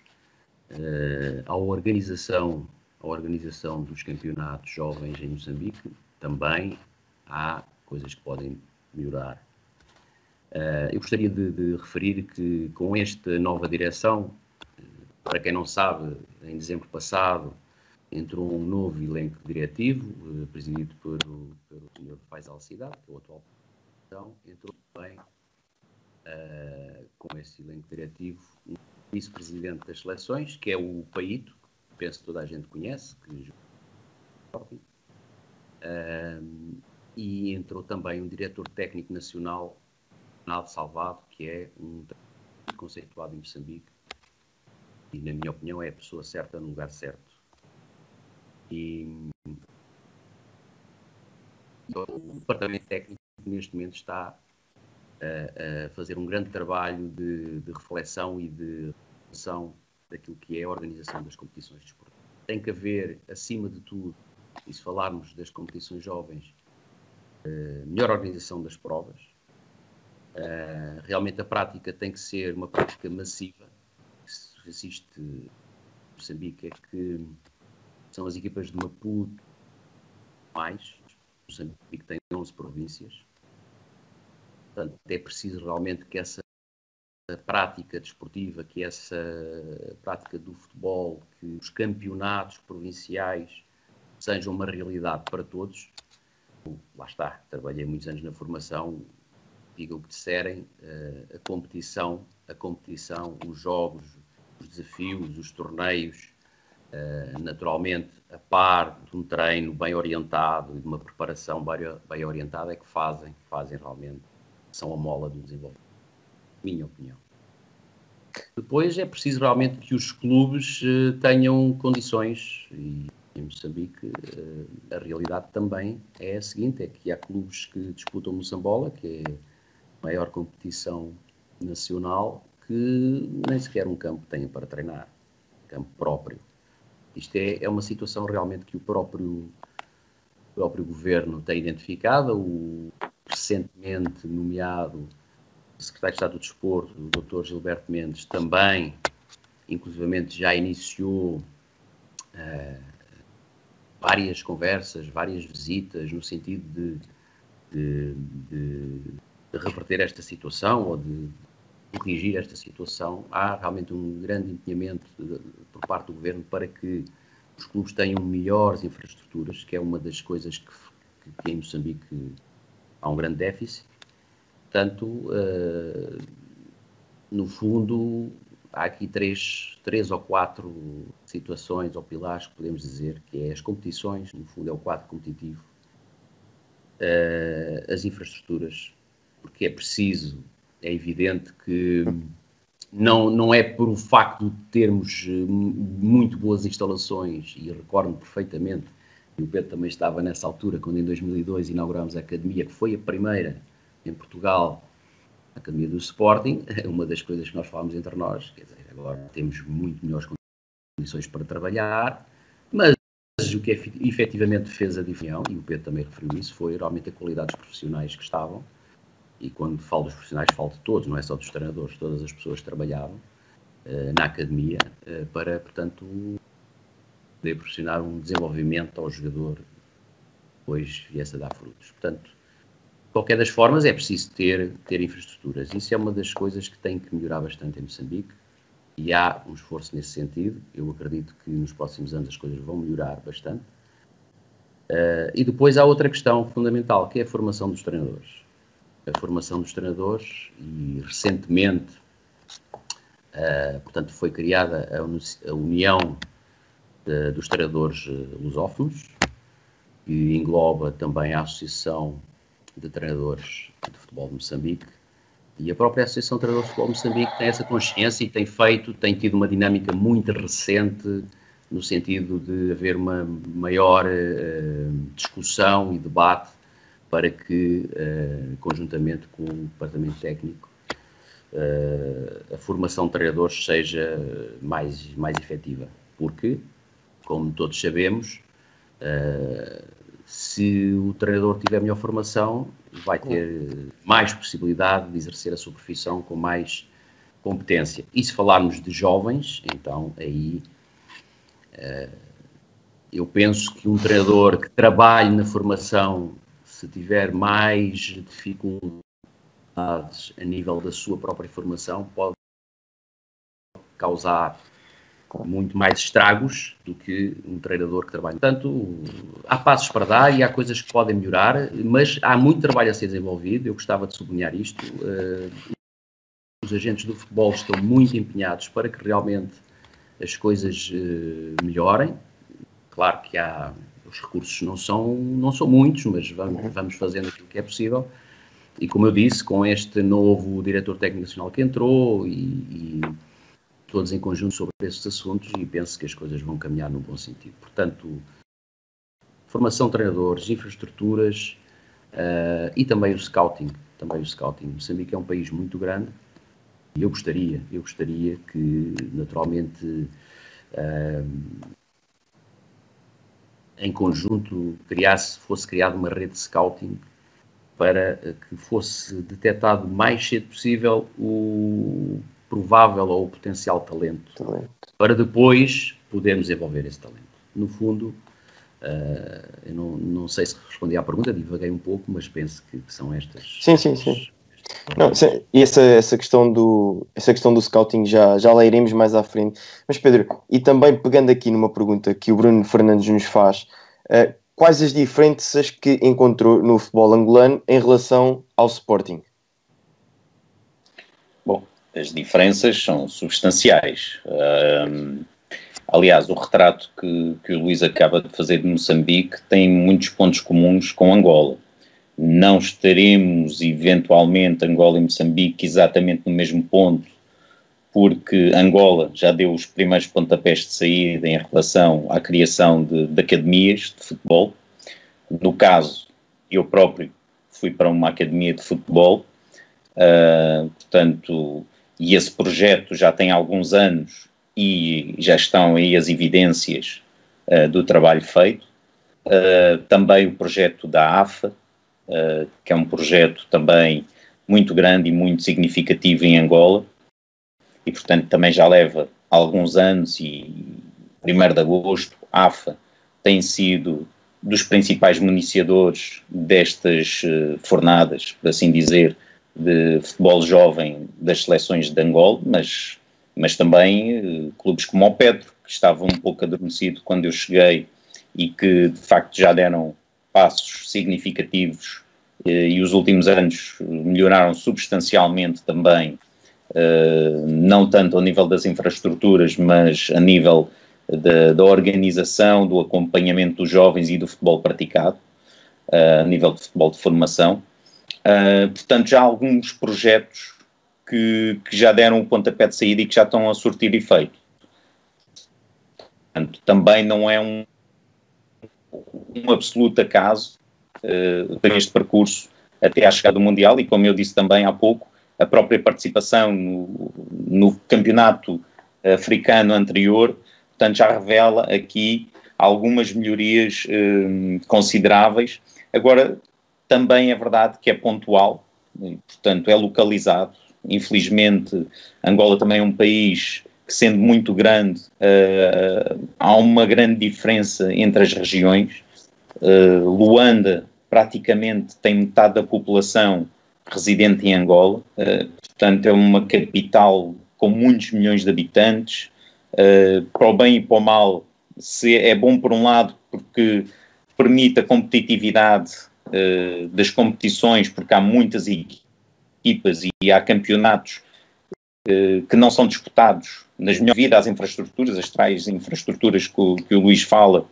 uh, à organização a organização dos campeonatos jovens em Moçambique, também há coisas que podem melhorar. Uh, eu gostaria de, de, referir que com esta nova direção, para quem não sabe, em dezembro passado entrou um novo elenco diretivo, uh, presidido pelo, pelo Sr. Faisal Cidade, que é o atual então, entrou também com esse elenco diretivo um vice-presidente das seleções, que é o Paito, penso que toda a gente conhece, que um, e entrou também um diretor técnico nacional, Ronaldo Salvado, que é um conceituado em Moçambique e, na minha opinião, é a pessoa certa no lugar certo. E o departamento técnico neste momento está a, a fazer um grande trabalho de, de reflexão e de reflexão daquilo que é a organização das competições desportivas. Tem que haver, acima de tudo, e se falarmos das competições jovens, melhor organização das provas. Realmente a prática tem que ser uma prática massiva. Se existe Moçambique é que são as equipas de Maputo mais. Moçambique tem 11 províncias. Portanto, é preciso realmente que essa prática desportiva, que essa prática do futebol, que os campeonatos provinciais sejam uma realidade para todos. Lá está, trabalhei muitos anos na formação, diga o que disserem, eh, a competição, a competição, os jogos, os desafios, os torneios, eh, naturalmente a par de um treino bem orientado e de uma preparação bem orientada é que fazem, fazem realmente, são a mola do desenvolvimento minha opinião. Depois é preciso realmente que os clubes uh, tenham condições e em Moçambique uh, a realidade também é a seguinte, é que há clubes que disputam Moçambola, que é a maior competição nacional, que nem sequer um campo têm para treinar, campo próprio. Isto é, é uma situação realmente que o próprio, o próprio governo tem identificado, o recentemente nomeado secretário de Estado do Desporto, o Dr. Gilberto Mendes, também, inclusivamente, já iniciou uh, várias conversas, várias visitas, no sentido de, de, de, de reverter esta situação ou de corrigir esta situação. Há realmente um grande empenhamento por parte do governo para que os clubes tenham melhores infraestruturas, que é uma das coisas que, que, que em Moçambique há um grande déficit. Portanto, uh, no fundo, há aqui três, três ou quatro situações ou pilares que podemos dizer, que é as competições, no fundo é o quadro competitivo, uh, as infraestruturas, porque é preciso, é evidente que não, não é por o facto de termos eh, muito boas instalações, e recordo perfeitamente, e o Pedro também estava nessa altura, quando em 2002 inauguramos a Academia, que foi a primeira em Portugal, a Academia do Sporting, uma das coisas que nós falamos entre nós, quer dizer, agora temos muito melhores condições para trabalhar, mas o que efetivamente fez a diferença, e o Pedro também referiu isso, foi realmente a qualidade dos profissionais que estavam, e quando falo dos profissionais, falo de todos, não é só dos treinadores, todas as pessoas que trabalhavam uh, na academia, uh, para, portanto, poder proporcionar um desenvolvimento ao jogador depois viesse a dar frutos. Portanto, de qualquer das formas, é preciso ter, ter infraestruturas. Isso é uma das coisas que tem que melhorar bastante em Moçambique e há um esforço nesse sentido. Eu acredito que nos próximos anos as coisas vão melhorar bastante. Uh, e depois há outra questão fundamental, que é a formação dos treinadores. A formação dos treinadores, e recentemente, uh, portanto, foi criada a, União de, dos Treinadores eh, Lusófonos, que engloba também a Associação de treinadores de futebol de Moçambique. E a própria Associação de Treinadores de Futebol de Moçambique tem essa consciência e tem feito, tem tido uma dinâmica muito recente no sentido de haver uma maior uh, discussão e debate para que, uh, conjuntamente com o Departamento Técnico, uh, a formação de treinadores seja mais, mais efetiva. Porque, como todos sabemos, se o treinador tiver melhor formação, vai ter mais possibilidade de exercer a sua profissão com mais competência. E se falarmos de jovens, então aí eu penso que um treinador que trabalhe na formação, se tiver mais dificuldades a nível da sua própria formação, pode causar muito mais estragos do que um treinador que trabalha. Portanto, há passos para dar e há coisas que podem melhorar, mas há muito trabalho a ser desenvolvido. Eu gostava de sublinhar isto. Uh, os agentes do futebol estão muito empenhados para que realmente as coisas uh, melhorem. Claro que há os recursos não são não são muitos, mas vamos, uhum. vamos fazendo aquilo que é possível. E como eu disse, com este novo diretor técnico nacional que entrou e, e todos em conjunto sobre esses assuntos e penso que as coisas vão caminhar no bom sentido. Portanto, formação de treinadores, infraestruturas uh, e também o scouting. Também o scouting. Moçambique é um país muito grande e eu gostaria, eu gostaria que naturalmente uh, em conjunto criasse, fosse criada uma rede de scouting para que fosse detectado o mais cedo possível o provável ou potencial talento, talento, para depois podermos desenvolver esse talento. No fundo, uh, eu não, não, sei se respondi à pergunta, divaguei um pouco, mas penso que, que são estas. Sim, sim, sim. Não, e essa, essa, questão do, essa questão do scouting já, já lá iremos mais à frente. Mas Pedro, e também pegando aqui numa pergunta que o Bruno Fernandes nos faz, uh, quais as diferenças que encontrou no futebol angolano em relação ao Sporting? as diferenças são substanciais. Um, aliás, o retrato que, que o Luís acaba de fazer de Moçambique tem muitos pontos comuns com Angola. Não estaremos, eventualmente, Angola e Moçambique exatamente no mesmo ponto, porque Angola já deu os primeiros pontapés de saída em relação à criação de, de academias de futebol. No caso, eu próprio fui para uma academia de futebol, uh, portanto, e esse projeto já tem alguns anos e já estão aí as evidências uh, do trabalho feito. Uh, também o projeto da AFA, que é um projeto também muito grande e muito significativo em Angola, e portanto também já leva alguns anos e 1 de agosto, AFA tem sido dos principais municiadores destas uh, fornadas, por assim dizer, de futebol jovem das seleções de Angola, mas, mas também uh, clubes como o Petro, que estava um pouco adormecido quando eu cheguei e que de facto já deram passos significativos uh, e os últimos anos melhoraram substancialmente também, não tanto ao nível das infraestruturas, mas a nível da, da, organização, do acompanhamento dos jovens e do futebol praticado, uh, a nível de futebol de formação. Portanto, já há alguns projetos que, que, já deram o pontapé de saída e que já estão a surtir efeito. Portanto, também não é um, um absoluto acaso uh, este percurso até à chegada do Mundial e, como eu disse também há pouco, a própria participação no, no campeonato africano anterior portanto já revela aqui algumas melhorias eh, consideráveis. Agora, também é verdade que é pontual, portanto é localizado. Infelizmente, Angola também é um país que, sendo muito grande, uh, há uma grande diferença entre as regiões. Uh, Luanda praticamente tem metade da população residente em Angola, uh, portanto é uma capital com muitos milhões de habitantes, para o bem e para o mal, se é bom por um lado porque permite a competitividade das competições, porque há muitas equipas e há campeonatos que não são disputados nas melhores devido às infraestruturas, as tais infraestruturas que o, que o Luís fala,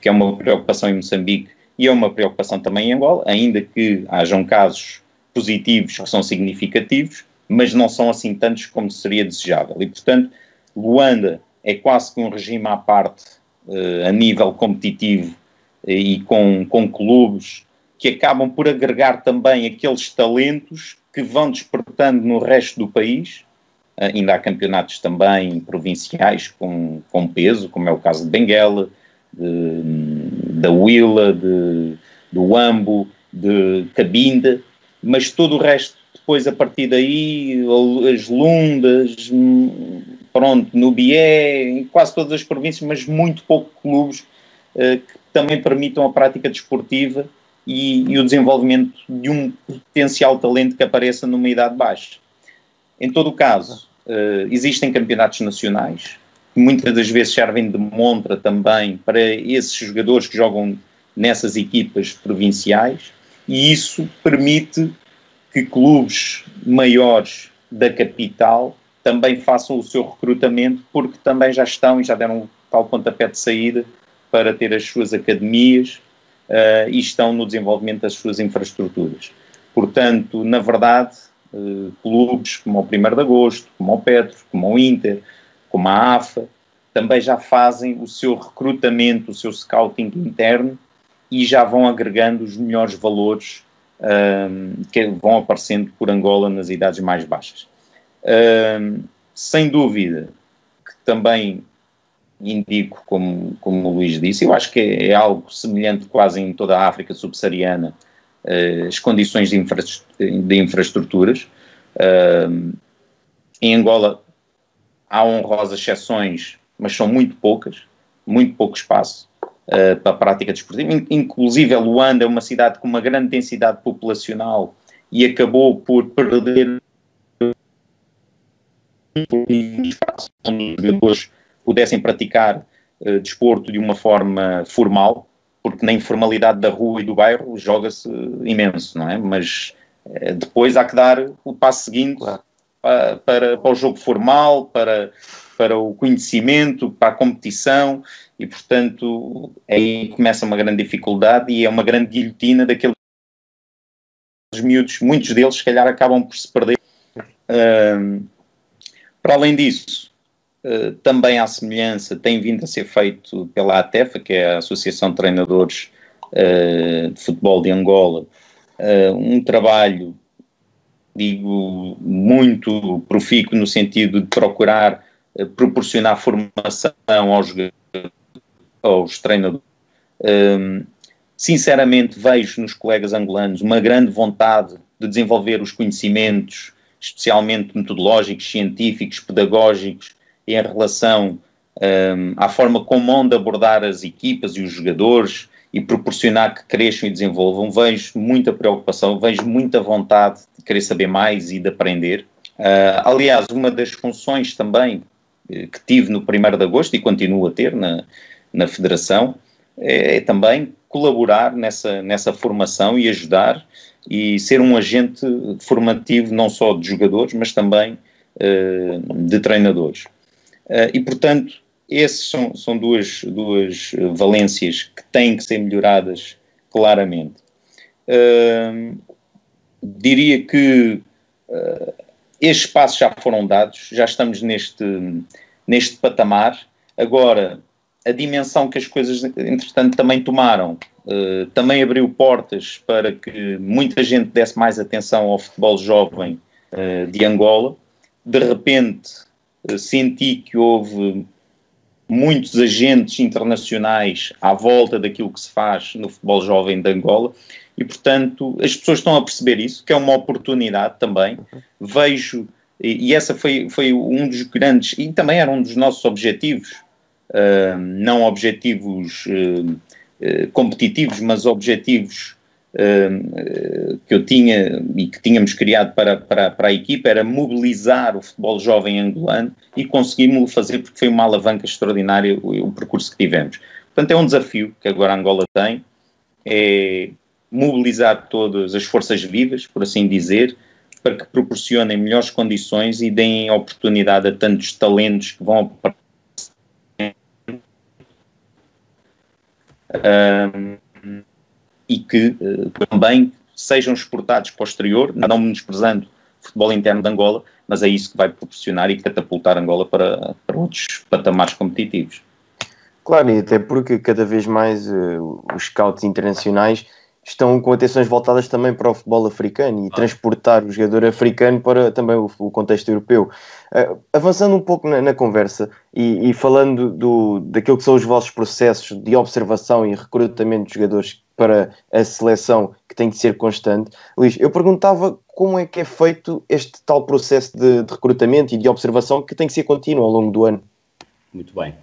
que é uma preocupação em Moçambique e é uma preocupação também em Angola, ainda que hajam casos positivos que são significativos, mas não são assim tantos como seria desejável. E, portanto, Luanda é quase que um regime à parte uh, a nível competitivo uh, e com, com clubes que acabam por agregar também aqueles talentos que vão despertando no resto do país. Uh, ainda há campeonatos também provinciais com, com peso, como é o caso de Benguela, de, da Willa, de, do Ambo, de Cabinda, mas todo o resto, depois a partir daí, as Lundas, pronto, no Bié, em quase todas as províncias, mas muito pouco clubes uh, que também permitam a prática desportiva e, e, o desenvolvimento de um potencial talento que apareça numa idade baixa. Em todo o caso, uh, existem campeonatos nacionais, que muitas das vezes servem de montra também para esses jogadores que jogam nessas equipas provinciais, e isso permite que clubes maiores da capital também façam o seu recrutamento, porque também já estão e já deram tal pontapé de saída para ter as suas academias uh, e estão no desenvolvimento das suas infraestruturas. Portanto, na verdade, uh, clubes como o 1 de Agosto, como o Petro, como o Inter, como a AFA, também já fazem o seu recrutamento, o seu scouting interno e já vão agregando os melhores valores uh, que vão aparecendo por Angola nas idades mais baixas. Sem dúvida que também indico, como, como o Luís disse, eu acho que é, é algo semelhante quase em toda a África subsaariana, as condições de, infra de infraestruturas. Uh, em Angola há honrosas exceções, mas são muito poucas, muito pouco espaço uh, para a prática desportiva. Inclusive, Luanda é uma cidade com uma grande densidade populacional e acabou por perder onde os jogadores pudessem praticar uh, desporto de uma forma formal, porque na informalidade da rua e do bairro joga-se imenso, não é? Mas uh, depois há que dar o passo seguinte claro. para, para, para o jogo formal, para, para o conhecimento, para a competição, e portanto aí começa uma grande dificuldade e é uma grande guilhotina daqueles miúdos, muitos deles se calhar acabam por se perder. Uh, Para além disso, também à semelhança, tem vindo a ser feito pela ATEFA, que é a Associação de Treinadores de Futebol de Angola, um trabalho, digo, muito profícuo no sentido de procurar proporcionar formação aos, aos treinadores. Um, sinceramente, vejo nos colegas angolanos uma grande vontade de desenvolver os conhecimentos, especialmente metodológicos, científicos, pedagógicos, em relação um, à forma como onde abordar as equipas e os jogadores e proporcionar que cresçam e desenvolvam. Vejo muita preocupação, vejo muita vontade de querer saber mais e de aprender. Uh, aliás, uma das funções também eh, que tive no 1 de agosto e continuo a ter na, na Federação é, é, também colaborar nessa, nessa formação e ajudar e ser um agente formativo não só de jogadores, mas também uh, de treinadores. Uh, e, portanto, essas são, são duas, duas valências que têm que ser melhoradas claramente. Uh, diria que estes passos já foram dados, já estamos neste, neste patamar. Agora, a dimensão que as coisas, entretanto, também tomaram, uh, também abriu portas para que muita gente desse mais atenção ao futebol jovem uh, de Angola. De repente, uh, senti que houve muitos agentes internacionais à volta daquilo que se faz no futebol jovem de Angola e, portanto, as pessoas estão a perceber isso, que é uma oportunidade também. Vejo, e, e essa foi, foi um dos grandes, e também era um dos nossos objetivos, uh, não objetivos uh, uh, competitivos, mas objetivos que eu tinha e que tínhamos criado para, para, para a equipa, era mobilizar o futebol jovem angolano e conseguimos fazer porque foi uma alavanca extraordinária o, o percurso que tivemos. Portanto, é um desafio que agora a Angola tem, é mobilizar todas as forças vivas, por assim dizer, para que proporcionem melhores condições e deem oportunidade a tantos talentos que vão um, e que uh, também sejam exportados para o exterior, não menosprezando o futebol interno de Angola, mas é isso que vai proporcionar e catapultar Angola para, para outros patamares competitivos. Claro, e até porque cada vez mais uh, os scouts internacionais estão com atenções voltadas também para o futebol africano e transportar o jogador africano para também o, o contexto europeu. Uh, avançando um pouco na, na conversa e, e, falando do, daquilo que são os vossos processos de observação e recrutamento de jogadores para a seleção que tem que ser constante, Luís, eu perguntava como é que é feito este tal processo de, de recrutamento e de observação que tem que ser contínuo ao longo do ano. Muito bem.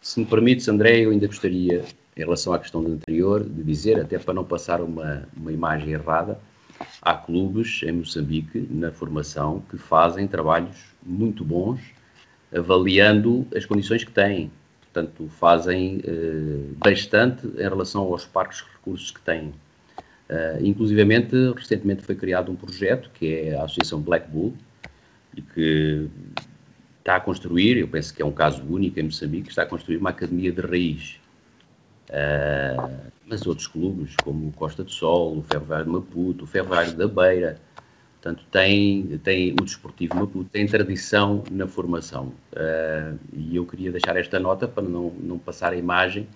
Se me permites, André, eu ainda gostaria em relação à questão anterior, de dizer, até para não passar uma, uma imagem errada, há clubes em Moçambique, na formação, que fazem trabalhos muito bons, avaliando as condições que têm. Portanto, fazem eh, bastante em relação aos parques recursos que têm. Uh, inclusivamente, recentemente foi criado um projeto, que é a Associação Black Bull, e que está a construir, eu penso que é um caso único em Moçambique, está a construir uma academia de raiz Uh, mas outros clubes, como o Costa do Sol, o Ferroviário de Maputo, o Ferroviário da Beira, portanto, tem, tem o Desportivo Maputo, tem tradição na formação. Uh, e eu queria deixar esta nota para não, não passar a imagem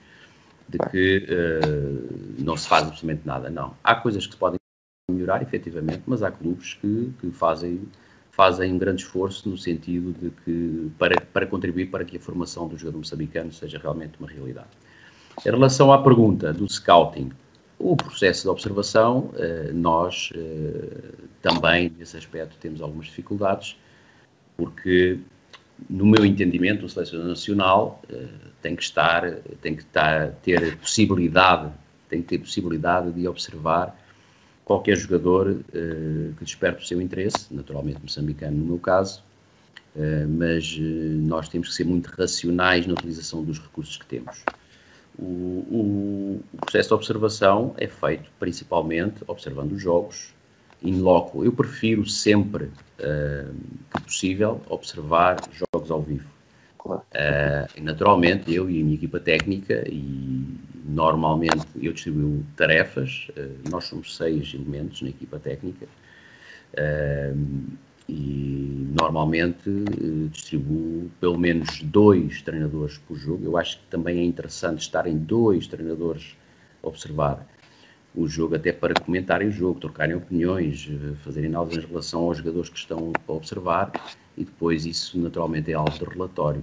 de que uh, não se faz absolutamente nada. Não. Há coisas que se podem melhorar, efetivamente, mas há clubes que, que fazem, fazem um grande esforço no sentido de que, para, para contribuir para que a formação do jogador moçambicano seja realmente uma realidade. Em relação à pergunta do scouting, o processo de observação, eh, nós eh, também, nesse aspecto, temos algumas dificuldades, porque, no meu entendimento, o selecionador nacional eh, tem que estar, tem que estar, ter possibilidade, tem que ter possibilidade de observar qualquer jogador que desperte o seu interesse, naturalmente moçambicano no meu caso, mas nós temos que ser muito racionais na utilização dos recursos que temos. O, o, processo de observação é feito principalmente observando os jogos in loco. Eu prefiro sempre, uh, que possível, observar jogos ao vivo. Claro. Uh, naturalmente, eu e a minha equipa técnica, e normalmente eu distribuo tarefas, uh, nós somos seis elementos na equipa técnica, e normalmente uh, distribuo pelo menos dois treinadores por jogo. Eu acho que também é interessante estarem dois treinadores a observar o jogo, até para comentarem o jogo, trocarem opiniões, uh, fazerem análises em relação aos jogadores que estão a observar e depois isso naturalmente é alvo de relatório.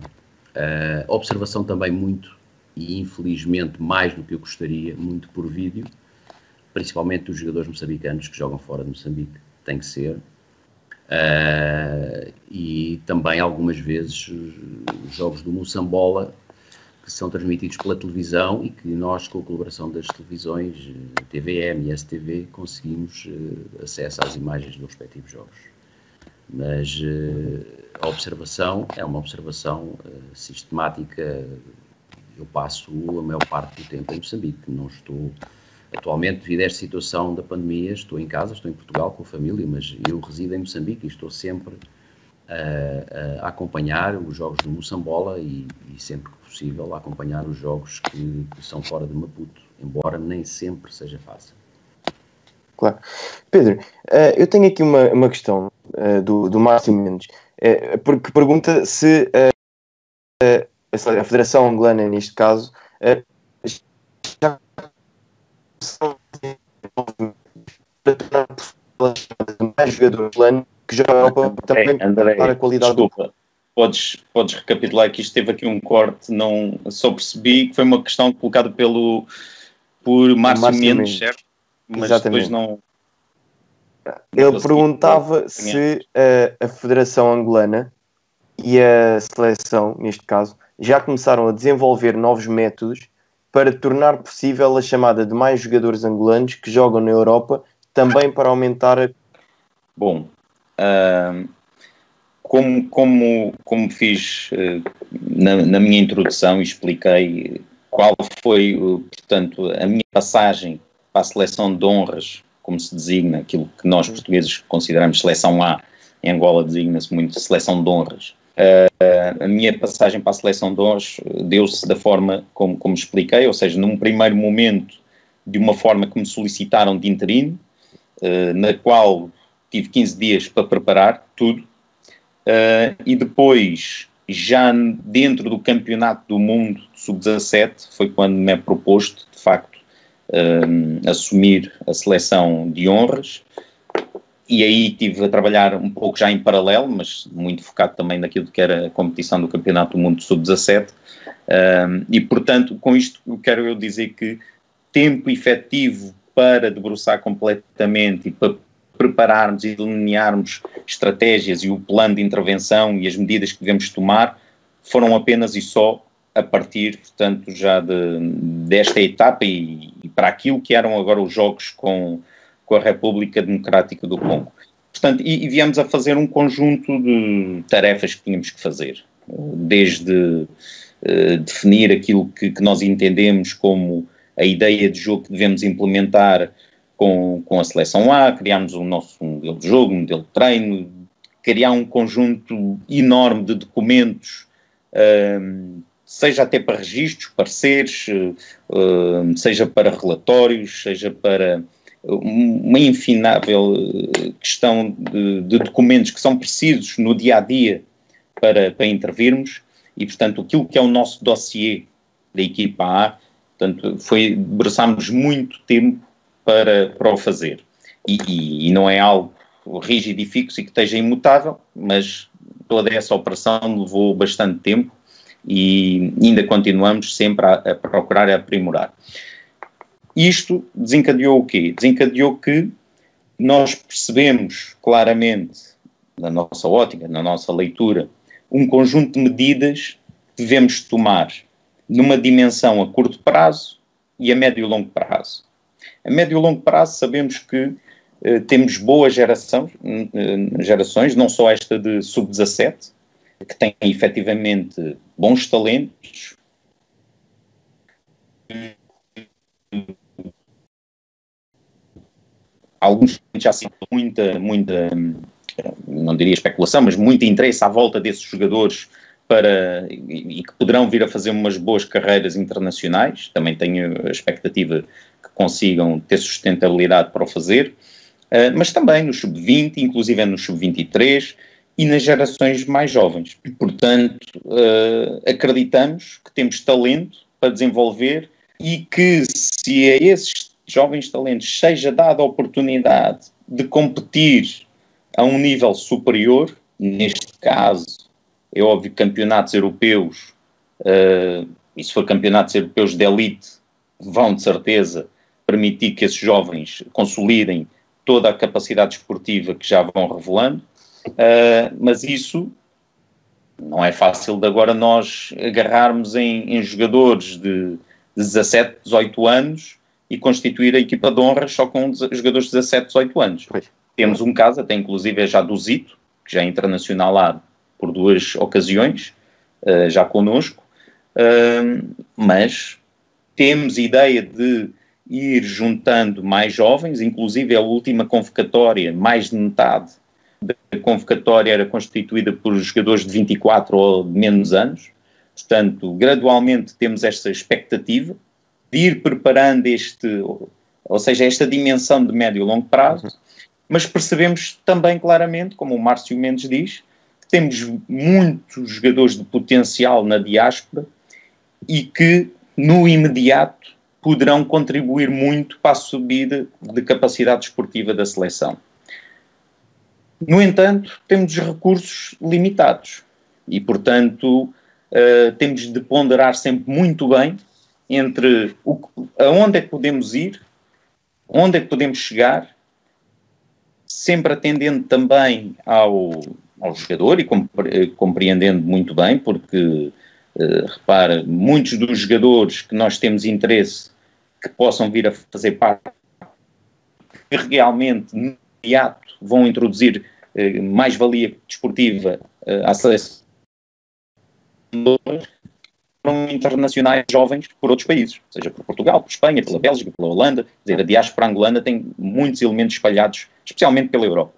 Uh, observação também muito e infelizmente mais do que eu gostaria, muito por vídeo, principalmente dos jogadores moçambicanos que jogam fora de Moçambique, tem que ser. Uh, e também algumas vezes os jogos do Moçambola que são transmitidos pela televisão e que nós, com a colaboração das televisões, TVM e STV, conseguimos uh, acesso às imagens dos respectivos jogos. Mas uh, a observação é uma observação sistemática. Eu passo a maior parte do tempo em Moçambique, não estou Atualmente, devido a esta situação da pandemia, estou em casa, estou em Portugal com a família, mas eu resido em Moçambique e estou sempre a, a acompanhar os jogos do Moçambola e, e, sempre que possível a acompanhar os jogos que, que, são fora de Maputo, embora nem sempre seja fácil. Claro. Pedro, uh, eu tenho aqui uma, uma questão do, do Márcio Mendes, uh, porque pergunta se a Federação Angolana, neste caso, mais jogador plano que já Europa também André, para a qualidade desculpa. Podes, podes recapitular que isto teve aqui um corte, não só percebi que foi uma questão colocada pelo por Márcio, Mendes, certo? Mas Exatamente. depois não. Ele perguntava se a, a Federação Angolana e a seleção, neste caso, já começaram a desenvolver novos métodos para tornar possível a chamada de mais jogadores angolanos que jogam na Europa, também para aumentar a. Bom, uh, como, como, como fiz uh, na, na, minha introdução e expliquei qual foi, uh, portanto, a minha passagem para a seleção de honras, como se designa, aquilo que nós portugueses consideramos seleção A, em Angola designa-se muito seleção de honras. Uh, a minha passagem para a seleção de hoje deu-se da forma como, como expliquei, ou seja, num primeiro momento, de uma forma que me solicitaram de interino, uh, na qual tive 15 dias para preparar tudo, uh, e depois, já dentro do Campeonato do Mundo Sub-17, foi quando me é proposto, de facto, assumir a seleção de honras e aí estive a trabalhar um pouco já em paralelo, mas muito focado também naquilo que era a competição do Campeonato do Mundo Sub-17. Um, e, portanto, com isto quero eu dizer que tempo efetivo para debruçar completamente e para prepararmos e delinearmos estratégias e o plano de intervenção e as medidas que devemos tomar foram apenas e só a partir, portanto, já de, desta etapa e, e para aquilo que eram agora os jogos com com a República Democrática do Congo. Portanto, e, e viemos a fazer um conjunto de tarefas que tínhamos que fazer, desde uh, definir aquilo que, que, nós entendemos como a ideia de jogo que devemos implementar com, com a seleção A, criámos o nosso modelo de jogo, modelo de treino, criar um conjunto enorme de documentos, uh, seja até para registros, pareceres, uh, seja para relatórios, seja para uma infinável eh, questão de, de, documentos que são precisos no dia a dia para, para intervirmos e, portanto, aquilo que é o nosso dossiê da equipa A, portanto, foi, debruçámos muito tempo para, para o fazer. E, e, e, não é algo rígido e fixo e que esteja imutável, mas toda essa operação levou bastante tempo e ainda continuamos sempre a, a procurar aprimorar. Isto desencadeou o quê? Desencadeou que nós percebemos claramente, na nossa ótica, na nossa leitura, um conjunto de medidas que devemos tomar numa dimensão a curto prazo e a médio e longo prazo. A médio e longo prazo sabemos que eh, temos boas gerações, não só esta de sub-17, que tem efetivamente bons talentos, alguns já se muita, muita, não diria especulação, mas muito interesse à volta desses jogadores para, e, e, que poderão vir a fazer umas boas carreiras internacionais. Também tenho a expectativa que consigam ter sustentabilidade para o fazer. uh, mas também no sub-20, inclusive no sub-23 e nas gerações mais jovens. Portanto, uh, acreditamos que temos talento para desenvolver e que se a esses jovens talentos seja dada a oportunidade de competir a um nível superior, neste caso, é óbvio, campeonatos europeus, uh, e se for campeonatos europeus de elite, vão de certeza permitir que esses jovens consolidem toda a capacidade esportiva que já vão revelando, uh, mas isso não é fácil de agora nós agarrarmos em, em jogadores de 17, 18 anos e constituir a equipa de honras só com jogadores de 17, 18 anos. Pois. Temos um caso, até inclusive é já do Zito, que já é internacional lá por duas ocasiões, uh, já connosco, uh, mas temos ideia de ir juntando mais jovens, inclusive a última convocatória, mais de metade da convocatória era constituída por jogadores de 24 ou de menos anos, portanto, gradualmente temos esta expectativa de ir preparando este, ou seja, esta dimensão de médio e longo prazo, mas percebemos também claramente, como o Márcio Mendes diz, que temos muitos jogadores de potencial na diáspora e que no imediato poderão contribuir muito para a subida de capacidade esportiva da seleção. No entanto, temos recursos limitados e, portanto, uh, temos de ponderar sempre muito bem entre o, aonde é que podemos ir, onde é que podemos chegar, sempre atendendo também ao, ao jogador e compreendendo muito bem, porque Uh, repara, muitos dos jogadores que nós temos interesse que possam vir a fazer parte, que realmente no imediato vão introduzir uh, mais-valia desportiva uh, à seleção internacionais jovens por outros países, seja por Portugal, por Espanha, pela Bélgica, pela Holanda, quer dizer, a diáspora angolana tem muitos elementos espalhados, especialmente pela Europa.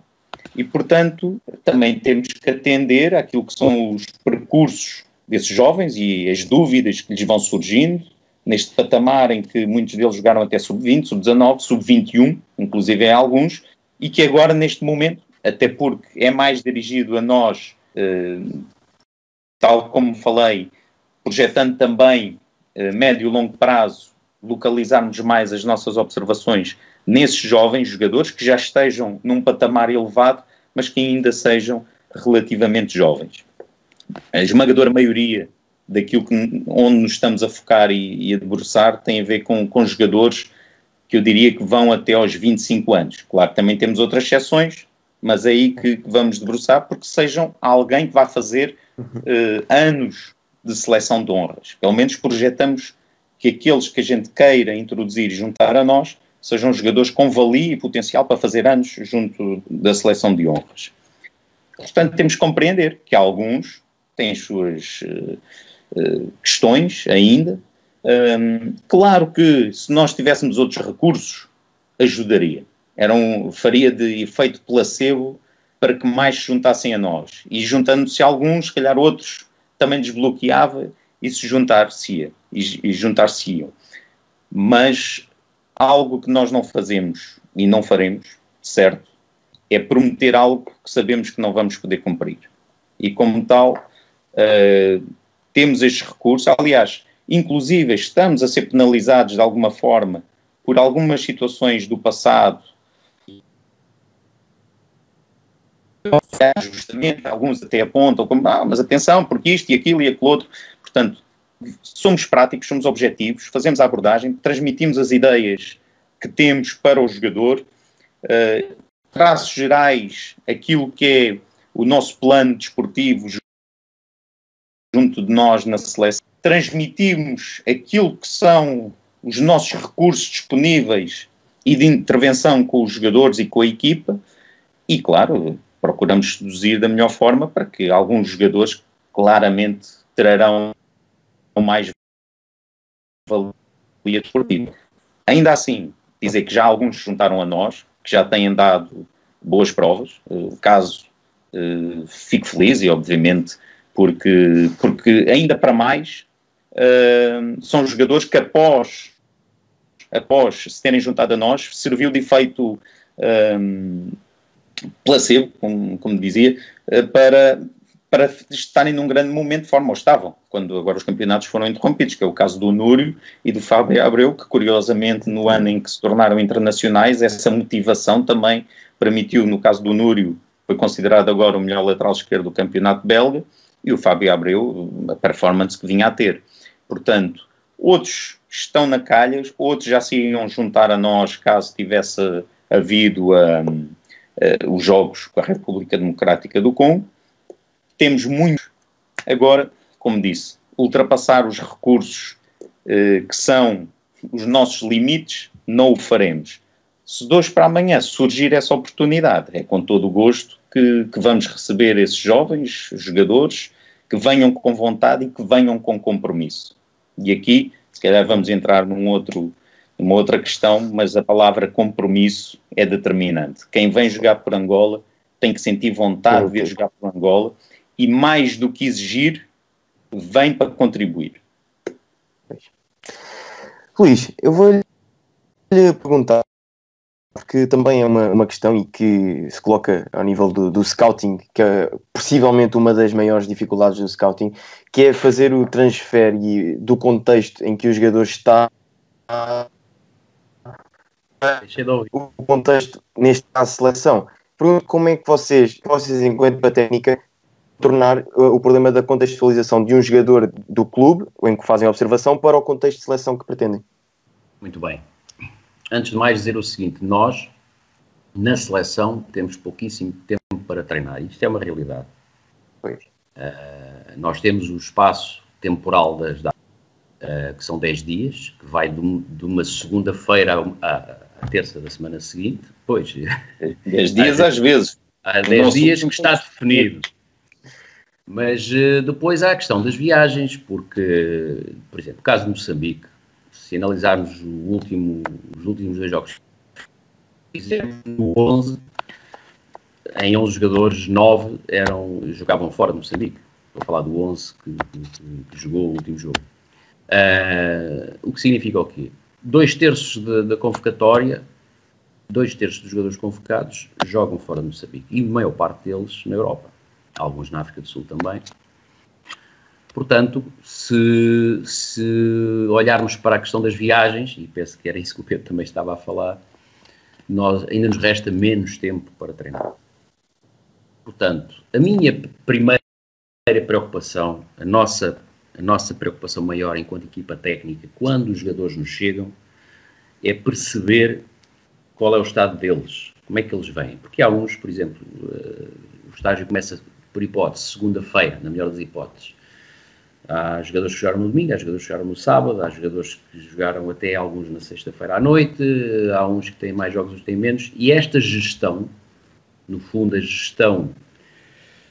E, portanto, também temos que atender àquilo que são os percursos desses jovens e as dúvidas que lhes vão surgindo, neste patamar em que muitos deles jogaram até sub-20, sub-19, sub-21, inclusive em alguns, e que agora, neste momento, até porque é mais dirigido a nós, eh, tal como falei, projetando também eh, médio e longo prazo, localizarmos mais as nossas observações nesses jovens jogadores que já estejam num patamar elevado, mas que ainda sejam relativamente jovens a esmagadora maioria daquilo que, onde nos estamos a focar e, e a debruçar tem a ver com, com jogadores que eu diria que vão até aos 25 anos. Claro, também temos outras exceções, mas é aí que, vamos debruçar porque sejam alguém que vá fazer uh, anos de seleção de honras. Pelo menos projetamos que aqueles que a gente queira introduzir e juntar a nós sejam jogadores com valia e potencial para fazer anos junto da seleção de honras. Portanto, temos que compreender que alguns tem as suas uh, questões ainda. Um, claro que se nós tivéssemos outros recursos, ajudaria. Era um, faria de efeito placebo para que mais se juntassem a nós. E juntando-se alguns, se calhar outros também desbloqueava e se juntar-se-ia. E, e juntar-se-iam. Mas algo que nós não fazemos e não faremos, certo, é prometer algo que sabemos que não vamos poder cumprir. E como tal, Uh, temos estes recursos, aliás, inclusive estamos a ser penalizados de alguma forma por algumas situações do passado. Justamente, alguns até apontam como, ah, mas atenção, porque isto e aquilo e aquilo outro. Portanto, somos práticos, somos objetivos, fazemos a abordagem, transmitimos as ideias que temos para o jogador, uh, traços gerais, aquilo que é o nosso plano desportivo, junto de nós na seleção, transmitimos aquilo que são os nossos recursos disponíveis e de intervenção com os jogadores e com a equipa, e claro, procuramos seduzir da melhor forma para que alguns jogadores claramente trarão mais valia desportiva. Ainda assim, dizer que já alguns se juntaram a nós, que já têm dado boas provas, uh, caso uh, fico feliz e obviamente porque, porque ainda para mais uh, são jogadores que após, após se terem juntado a nós, serviu de efeito placebo, como, como dizia, uh, para, para estarem num grande momento de forma ou estavam, quando agora os campeonatos foram interrompidos, que é o caso do Núrio e do Fábio Abreu, que curiosamente no ano em que se tornaram internacionais, essa motivação também permitiu, no caso do Núrio, foi considerado agora o melhor lateral esquerdo do campeonato belga, e o Fábio Abreu, a performance que vinha a ter. Portanto, outros estão na calhas, outros já se iam juntar a nós caso tivesse havido um, uh, os jogos com a República Democrática do Congo. Temos muito. Agora, como disse, ultrapassar os recursos uh, que são os nossos limites, não o faremos. Se de hoje para amanhã surgir essa oportunidade, é com todo o gosto que, que vamos receber esses jovens jogadores que venham com vontade e que venham com compromisso. E aqui, se calhar, vamos entrar num outro, numa outra questão, mas a palavra compromisso é determinante. Quem vem jogar por Angola tem que sentir vontade de vir jogar por Angola e, mais do que exigir, vem para contribuir. Luís, eu vou-lhe perguntar porque também é uma, uma questão e que se coloca ao nível do, do, scouting, que é possivelmente uma das maiores dificuldades do scouting, que é fazer o transfer do contexto em que o jogador está o contexto neste caso seleção. Pergunto como é que vocês, vocês enquanto a técnica, tornar o problema da contextualização de um jogador do clube, em que fazem a observação, para o contexto de seleção que pretendem. Muito bem antes de mais dizer o seguinte, nós na seleção temos pouquíssimo tempo para treinar. Isto é uma realidade. Uh, nós temos o espaço temporal das datas, uh, que são 10 dias, que vai de, de uma segunda-feira à, à, terça da semana seguinte. Pois. 10 dias às vezes. Há 10 dias que está definido. Mas uh, depois há a questão das viagens, porque, por exemplo, o caso de Moçambique, se analisarmos último, os últimos dois jogos, fizemos no 11, em 11 jogadores, 9 eram, jogavam fora de Moçambique. Estou a falar do 11 que, que, que jogou o último jogo. Uh, o que significa o quê? Dois terços da convocatória, dois terços dos jogadores convocados jogam fora de Moçambique e a maior parte deles na Europa. Alguns na África do Sul também. Portanto, se, se, olharmos para a questão das viagens, e penso que era isso que o Pedro também estava a falar, nós, ainda nos resta menos tempo para treinar. Portanto, a minha primeira preocupação, a nossa, a nossa preocupação maior enquanto equipa técnica, quando os jogadores nos chegam, é perceber qual é o estado deles, como é que eles vêm. Porque há uns, por exemplo, uh, o estágio começa, por hipótese, segunda-feira, na melhor das hipóteses Há jogadores que jogaram no domingo, há jogadores que jogaram no sábado, há jogadores que jogaram até alguns na sexta-feira à noite, há uns que têm mais jogos, outros têm menos, e esta gestão, no fundo, a gestão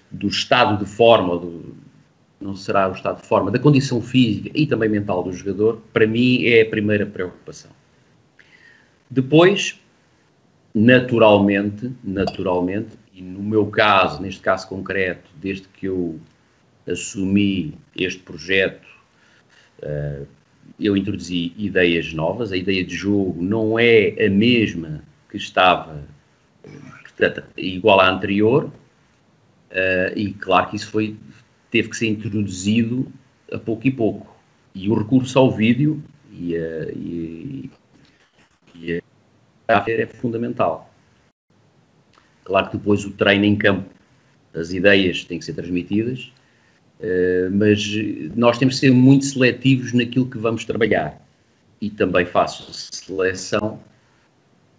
do estado de forma, do, não será o estado de forma, da condição física e também mental do jogador, para mim é a primeira preocupação. Depois, naturalmente, naturalmente, e no meu caso, neste caso concreto, desde que eu assumi este projeto, uh, eu introduzi ideias novas. A ideia de jogo não é a mesma que estava portanto, igual à anterior, uh, e claro que isso foi, teve que ser introduzido a pouco e pouco. E o recurso ao vídeo e a, e, e a é fundamental. Claro que depois o treino em campo, as ideias têm que ser transmitidas, Uh, mas nós temos que ser muito seletivos naquilo que vamos trabalhar. E também faço seleção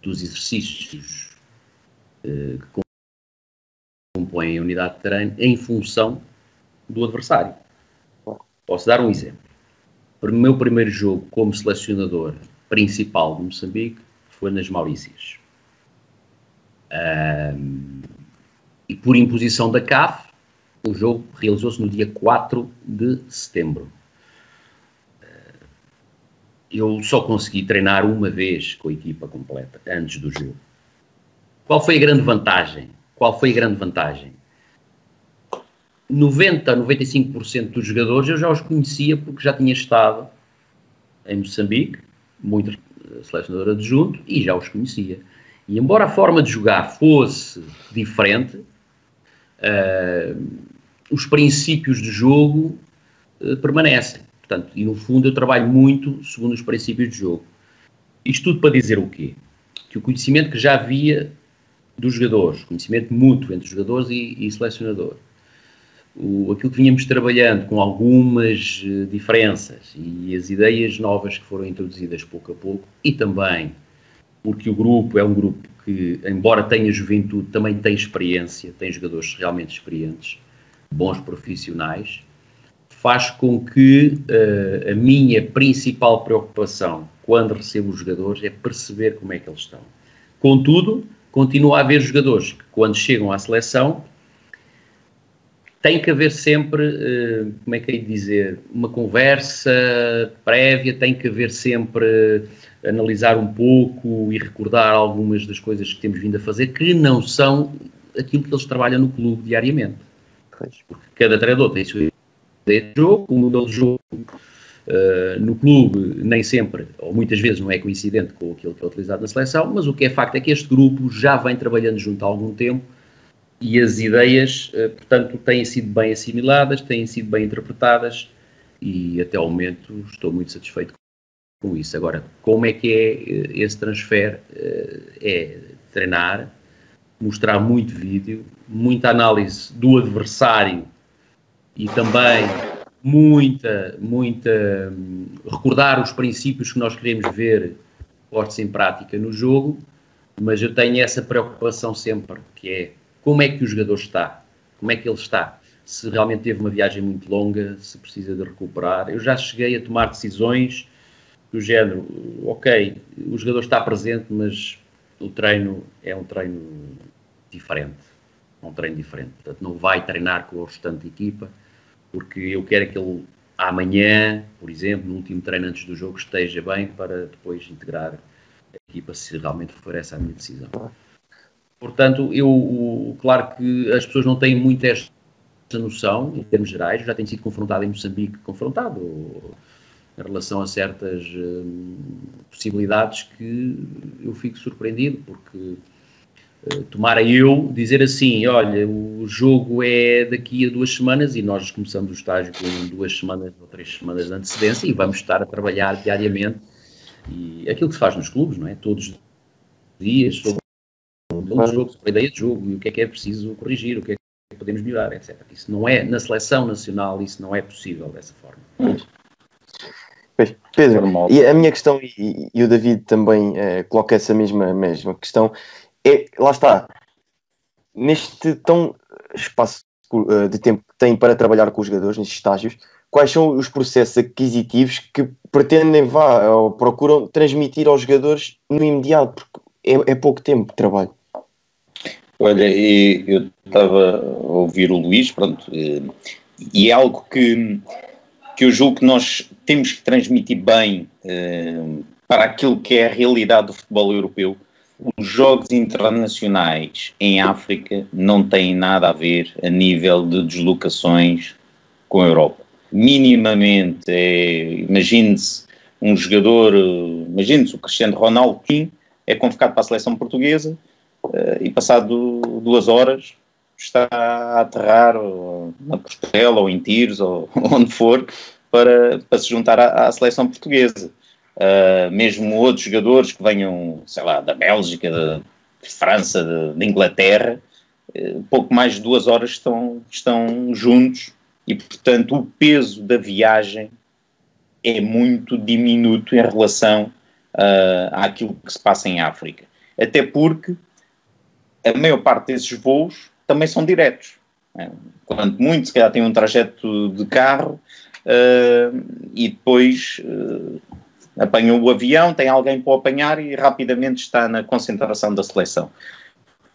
dos exercícios uh, que compõem a unidade de treino em função do adversário. Posso dar um exemplo. O meu primeiro jogo como selecionador principal de Moçambique foi nas Maurícias. Um, e por imposição da CAF, o jogo realizou-se no dia 4 de setembro. Eh, eu só consegui treinar uma vez com a equipa completa, antes do jogo. Qual foi a grande vantagem? Qual foi a grande vantagem? 90 a 95% dos jogadores eu já os conhecia porque já tinha estado em Moçambique, muito selecionador adjunto, e já os conhecia. E embora a forma de jogar fosse diferente, uh, os princípios de jogo uh, permanecem. Portanto, e no fundo eu trabalho muito segundo os princípios de jogo. Isto tudo para dizer o quê? Que o conhecimento que já havia dos jogadores, conhecimento mútuo entre jogadores e, e selecionador, o, aquilo que vínhamos trabalhando com algumas uh, diferenças e as ideias novas que foram introduzidas pouco a pouco, e também porque o grupo é um grupo que, embora tenha juventude, também tem experiência, tem jogadores realmente experientes, bons profissionais, faz com que uh, a minha principal preocupação quando recebo os jogadores é perceber como é que eles estão. Contudo, continua a haver jogadores que, quando chegam à seleção, tem que haver sempre, uh, como é que é de dizer, uma conversa prévia, tem que haver sempre analisar um pouco e recordar algumas das coisas que temos vindo a fazer que não são aquilo que eles trabalham no clube diariamente. Porque cada treinador tem sua ideia de jogo, o modelo de jogo uh, no clube nem sempre, ou muitas vezes não é coincidente com aquilo que é utilizado na seleção, mas o que é facto é que este grupo já vem trabalhando junto há algum tempo e as ideias, uh, portanto, têm sido bem assimiladas, têm sido bem interpretadas e até ao momento estou muito satisfeito com isso. Agora, como é que é eh, esse transfer? Eh, é treinar, mostrar muito vídeo, muita análise do adversário e também muita, muita hum, recordar os princípios que nós queremos ver postos em prática no jogo, mas eu tenho essa preocupação sempre, que é como é que o jogador está, como é que ele está, se realmente teve uma viagem muito longa, se precisa de recuperar. Eu já cheguei a tomar decisões do género, ok, o jogador está presente, mas o treino é um treino diferente. É um treino diferente. Portanto, não vai treinar com o restante equipa, porque eu quero que ele amanhã, por exemplo, no último treino antes do jogo, esteja bem para depois integrar a equipa se realmente for essa a minha decisão. Portanto, eu, claro que as pessoas não têm muito esta noção, em termos gerais, eu já tenho sido confrontado em Moçambique, confrontado, em relação a certas uh, possibilidades que eu fico surpreendido, porque uh, tomara eu dizer assim, olha, o jogo é daqui a duas semanas e nós começamos o estágio com duas semanas ou três semanas de antecedência e vamos estar a trabalhar diariamente e aquilo que se faz nos clubes, não é? Todos os dias, sobre o jogo, sobre a ideia de jogo e o que é que é preciso corrigir, o que é que podemos melhorar, etc. Isso não é, na seleção nacional, isso não é possível dessa forma. Pedro, e a minha questão, e, e o David também uh, coloca essa mesma, mesma questão, é, lá está, neste tão espaço uh, de tempo que tem para trabalhar com os jogadores, nestes estágios, quais são os processos aquisitivos que pretendem, vá, ou procuram transmitir aos jogadores no imediato, porque é, é pouco tempo de trabalho. Olha, eu estava a ouvir o Luís, pronto, e, é algo que que eu julgo que nós temos que transmitir bem uh, para aquilo que é a realidade do futebol europeu. Os jogos internacionais em África não têm nada a ver a nível de deslocações com a Europa. Minimamente, é, imagine-se um jogador, imagine-se o Cristiano Ronaldo, é convocado para a seleção portuguesa e passado duas horas está a aterrar na Portela ou em Tiros ou onde for para, para se juntar à, à seleção portuguesa. Uh, mesmo outros jogadores que venham, sei lá, da Bélgica, de, de França, de, de Inglaterra, uh, pouco mais de duas horas estão, estão juntos e, portanto, o peso da viagem é muito diminuto em relação uh, àquilo que se passa em África. Até porque a maior parte desses voos também são diretos. Né? Quanto muito, se calhar tem um trajeto de carro uh, e depois uh, apanha o avião, tem alguém para o apanhar e rapidamente está na concentração da seleção.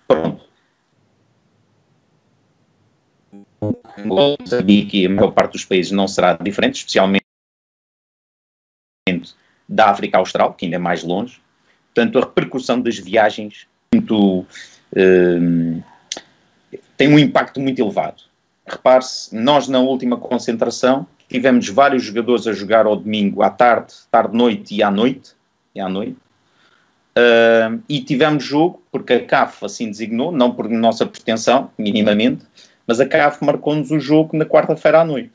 Pronto. Moçambique a maior parte dos países não será diferente, especialmente da África Austral, que ainda é mais longe. Portanto, a repercussão das viagens muito, tem um impacto muito elevado. Repare-se, nós na última concentração tivemos vários jogadores a jogar ao domingo à tarde, tarde-noite e à noite, e à noite. uh, e tivemos jogo, porque a CAF assim designou, não por nossa pretensão, minimamente, mas a CAF marcou-nos o jogo na quarta-feira à noite.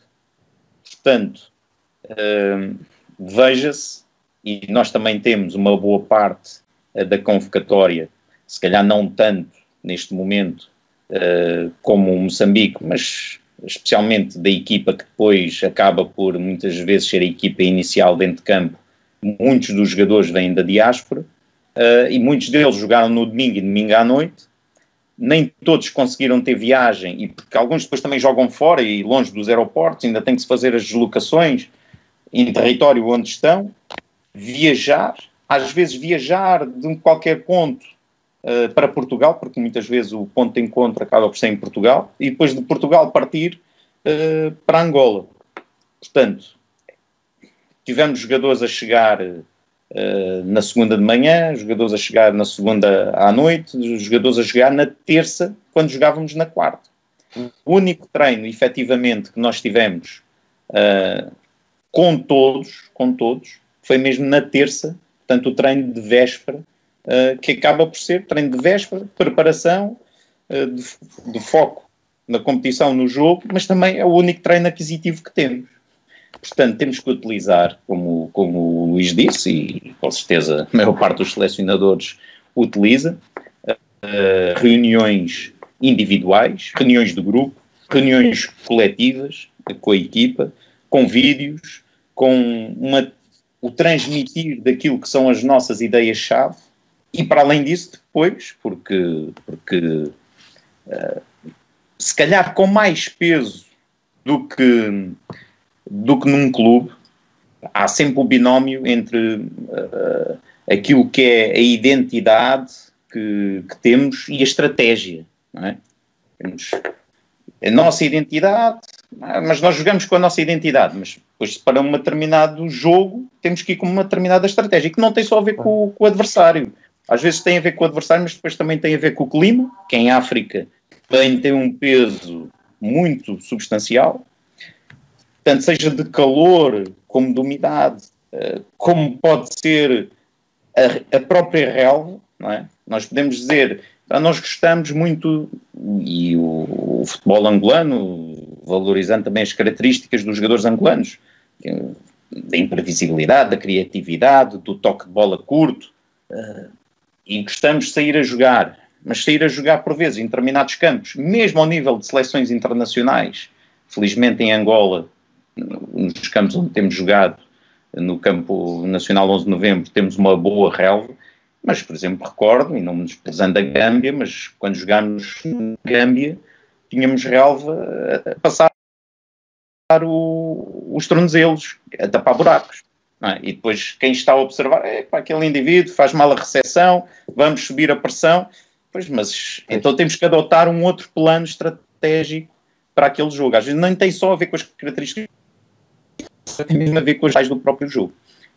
Portanto, uh, veja-se, e nós também temos uma boa parte uh, da convocatória, se calhar não tanto neste momento uh, como o Moçambique, mas especialmente da equipa que depois acaba por muitas vezes ser a equipa inicial dentro de campo, muitos dos jogadores vêm da diáspora uh, e muitos deles jogaram no domingo e domingo à noite. Nem todos conseguiram ter viagem, e porque alguns depois também jogam fora e longe dos aeroportos, ainda tem que se fazer as deslocações em território onde estão, viajar, às vezes viajar de qualquer ponto uh, para Portugal, porque muitas vezes o ponto de encontro acaba por ser em Portugal, e depois de Portugal partir uh, para Angola. Portanto, tivemos jogadores a chegar uh, na segunda de manhã, jogadores a chegar na segunda à noite, jogadores a chegar na terça, quando jogávamos na quarta. O único treino, efetivamente, que nós tivemos com todos, com todos, foi mesmo na terça, portanto o treino de véspera, uh, que acaba por ser treino de véspera, preparação, uh, de, de, foco na competição, no jogo, mas também é o único treino aquisitivo que temos. Portanto, temos que utilizar, como, como o Luís disse, e com certeza a maior parte dos selecionadores utiliza, uh, reuniões individuais, reuniões de grupo, reuniões coletivas com a equipa, com vídeos, com uma, o transmitir daquilo que são as nossas ideias-chave e, para além disso, depois, porque, porque uh, se calhar com mais peso do que, do que num clube, há sempre o binómio entre uh, aquilo que é a identidade que, que temos e a estratégia. É? Temos a nossa identidade, mas nós jogamos com a nossa identidade, mas depois para um determinado jogo temos que ir com uma determinada estratégia, que não tem só a ver com, com, o adversário. Às vezes tem a ver com o adversário, mas depois também tem a ver com o clima, que em África também tem um peso muito substancial. Tanto seja de calor, como de umidade, eh, como pode ser a, a própria relva, não é? Nós podemos dizer então, nós gostamos muito, e o, o, futebol angolano, valorizando também as características dos jogadores angolanos, da imprevisibilidade, da criatividade, do toque de bola curto, uh, e gostamos sair a jogar, mas sair a jogar por vezes em determinados campos, mesmo ao nível de seleções internacionais. Felizmente em Angola, nos campos onde temos jogado, no campo nacional 11 de novembro, temos uma boa relva, mas, por exemplo, recordo, e não me desprezando a Gâmbia, mas quando jogámos na Gâmbia, tínhamos relva a passar o, os tornozelos, a tapar buracos. É? E depois quem está a observar, é para aquele indivíduo faz mal a recepção, vamos subir a pressão. Pois, mas então temos que adotar um outro plano estratégico para aquele jogo. Às vezes não tem só a ver com as características, tem mesmo a ver com as do próprio jogo.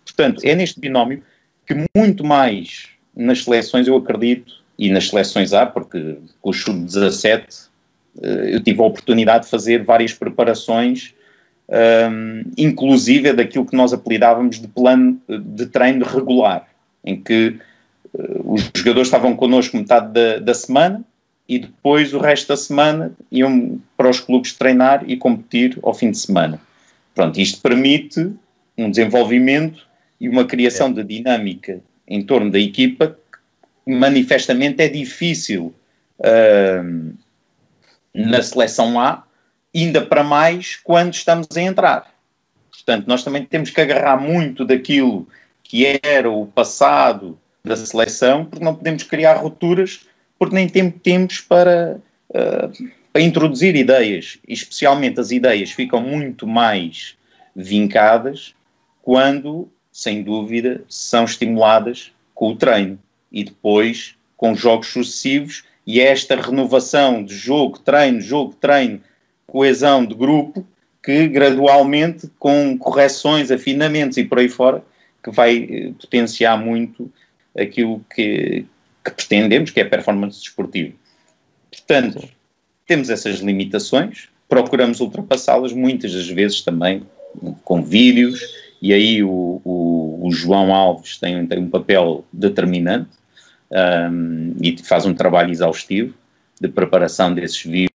Portanto, é neste binómio que muito mais nas seleções, eu acredito, e nas seleções A, porque com o chute 17 eu tive a oportunidade de fazer várias preparações, um, inclusive daquilo que nós apelidávamos de plano de treino regular, em que uh, os jogadores estavam connosco metade da, da semana e depois o resto da semana iam para os clubes treinar e competir ao fim de semana. Pronto, isto permite um desenvolvimento e uma criação é. de dinâmica em torno da equipa, manifestamente é difícil uh, na seleção A, ainda para mais quando estamos a entrar. Portanto, nós também temos que agarrar muito daquilo que era o passado da seleção, porque não podemos criar rupturas, porque nem temos para, uh, para introduzir ideias, e especialmente as ideias ficam muito mais vincadas quando sem dúvida, são estimuladas com o treino e depois com jogos sucessivos e esta renovação de jogo, treino, jogo, treino, coesão de grupo que gradualmente, com correções, afinamentos e por aí fora, que vai eh, potenciar muito aquilo que, que pretendemos, que é a performance desportiva. Portanto, temos essas limitações, procuramos ultrapassá-las muitas das vezes também com vídeos e aí o, o, o João Alves tem, tem um papel determinante um, e faz um trabalho exaustivo de preparação desses vídeos,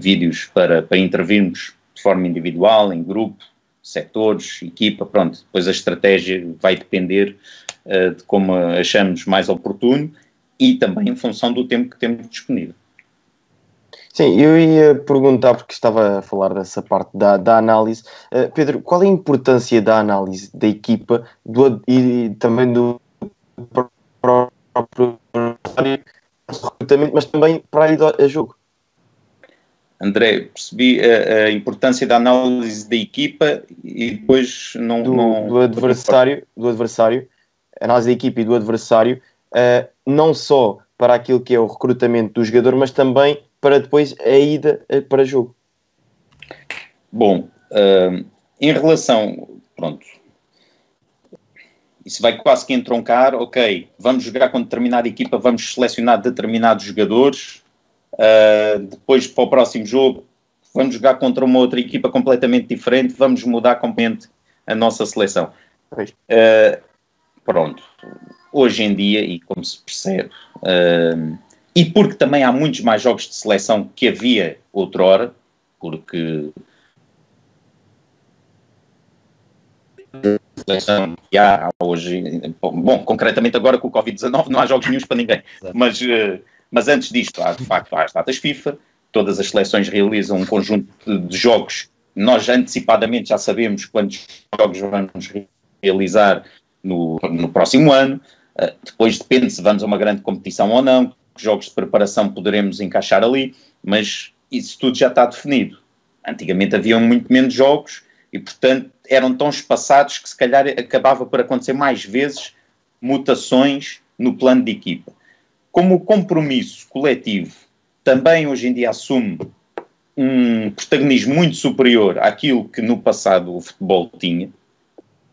vídeos para, para intervirmos de forma individual, em grupo, setores, equipa, pronto. Depois a estratégia vai depender uh, de como achamos mais oportuno e também em função do tempo que temos disponível. Sim, eu ia perguntar, porque estava a falar dessa parte da, da análise. Uh, Pedro, qual é a importância da análise da equipa do, e também do próprio recrutamento, mas também para a ida a jogo? André, percebi a, a, importância da análise da equipa e depois não... Do, não, do adversário, do adversário, análise da equipa e do adversário, uh, não só para aquilo que é o recrutamento do jogador, mas também para depois a ida eh, para jogo. Bom, uh, em relação, pronto, isso vai quase que entroncar, ok, vamos jogar com determinada equipa, vamos selecionar determinados jogadores, uh, depois para o próximo jogo vamos jogar contra uma outra equipa completamente diferente, vamos mudar completamente a nossa seleção. Uh, pronto, hoje em dia, e como se percebe, uh, e porque também há muitos mais jogos de seleção que havia outrora, porque seleção que há hoje, bom, concretamente agora com o Covid-19 não há jogos nenhums para ninguém, mas, uh, mas antes disto há de facto há as datas FIFA, todas as seleções realizam um conjunto de jogos, nós antecipadamente já sabemos quantos jogos vamos realizar no, no próximo ano, uh, depois depende se vamos a uma grande competição ou não, que jogos de preparação poderemos encaixar ali, mas isso tudo já está definido. Antigamente haviam muito menos jogos e, portanto, eram tão espaçados que se calhar acabava por acontecer mais vezes mutações no plano de equipa. Como compromisso coletivo também hoje em dia assume um protagonismo muito superior àquilo que no passado o futebol tinha,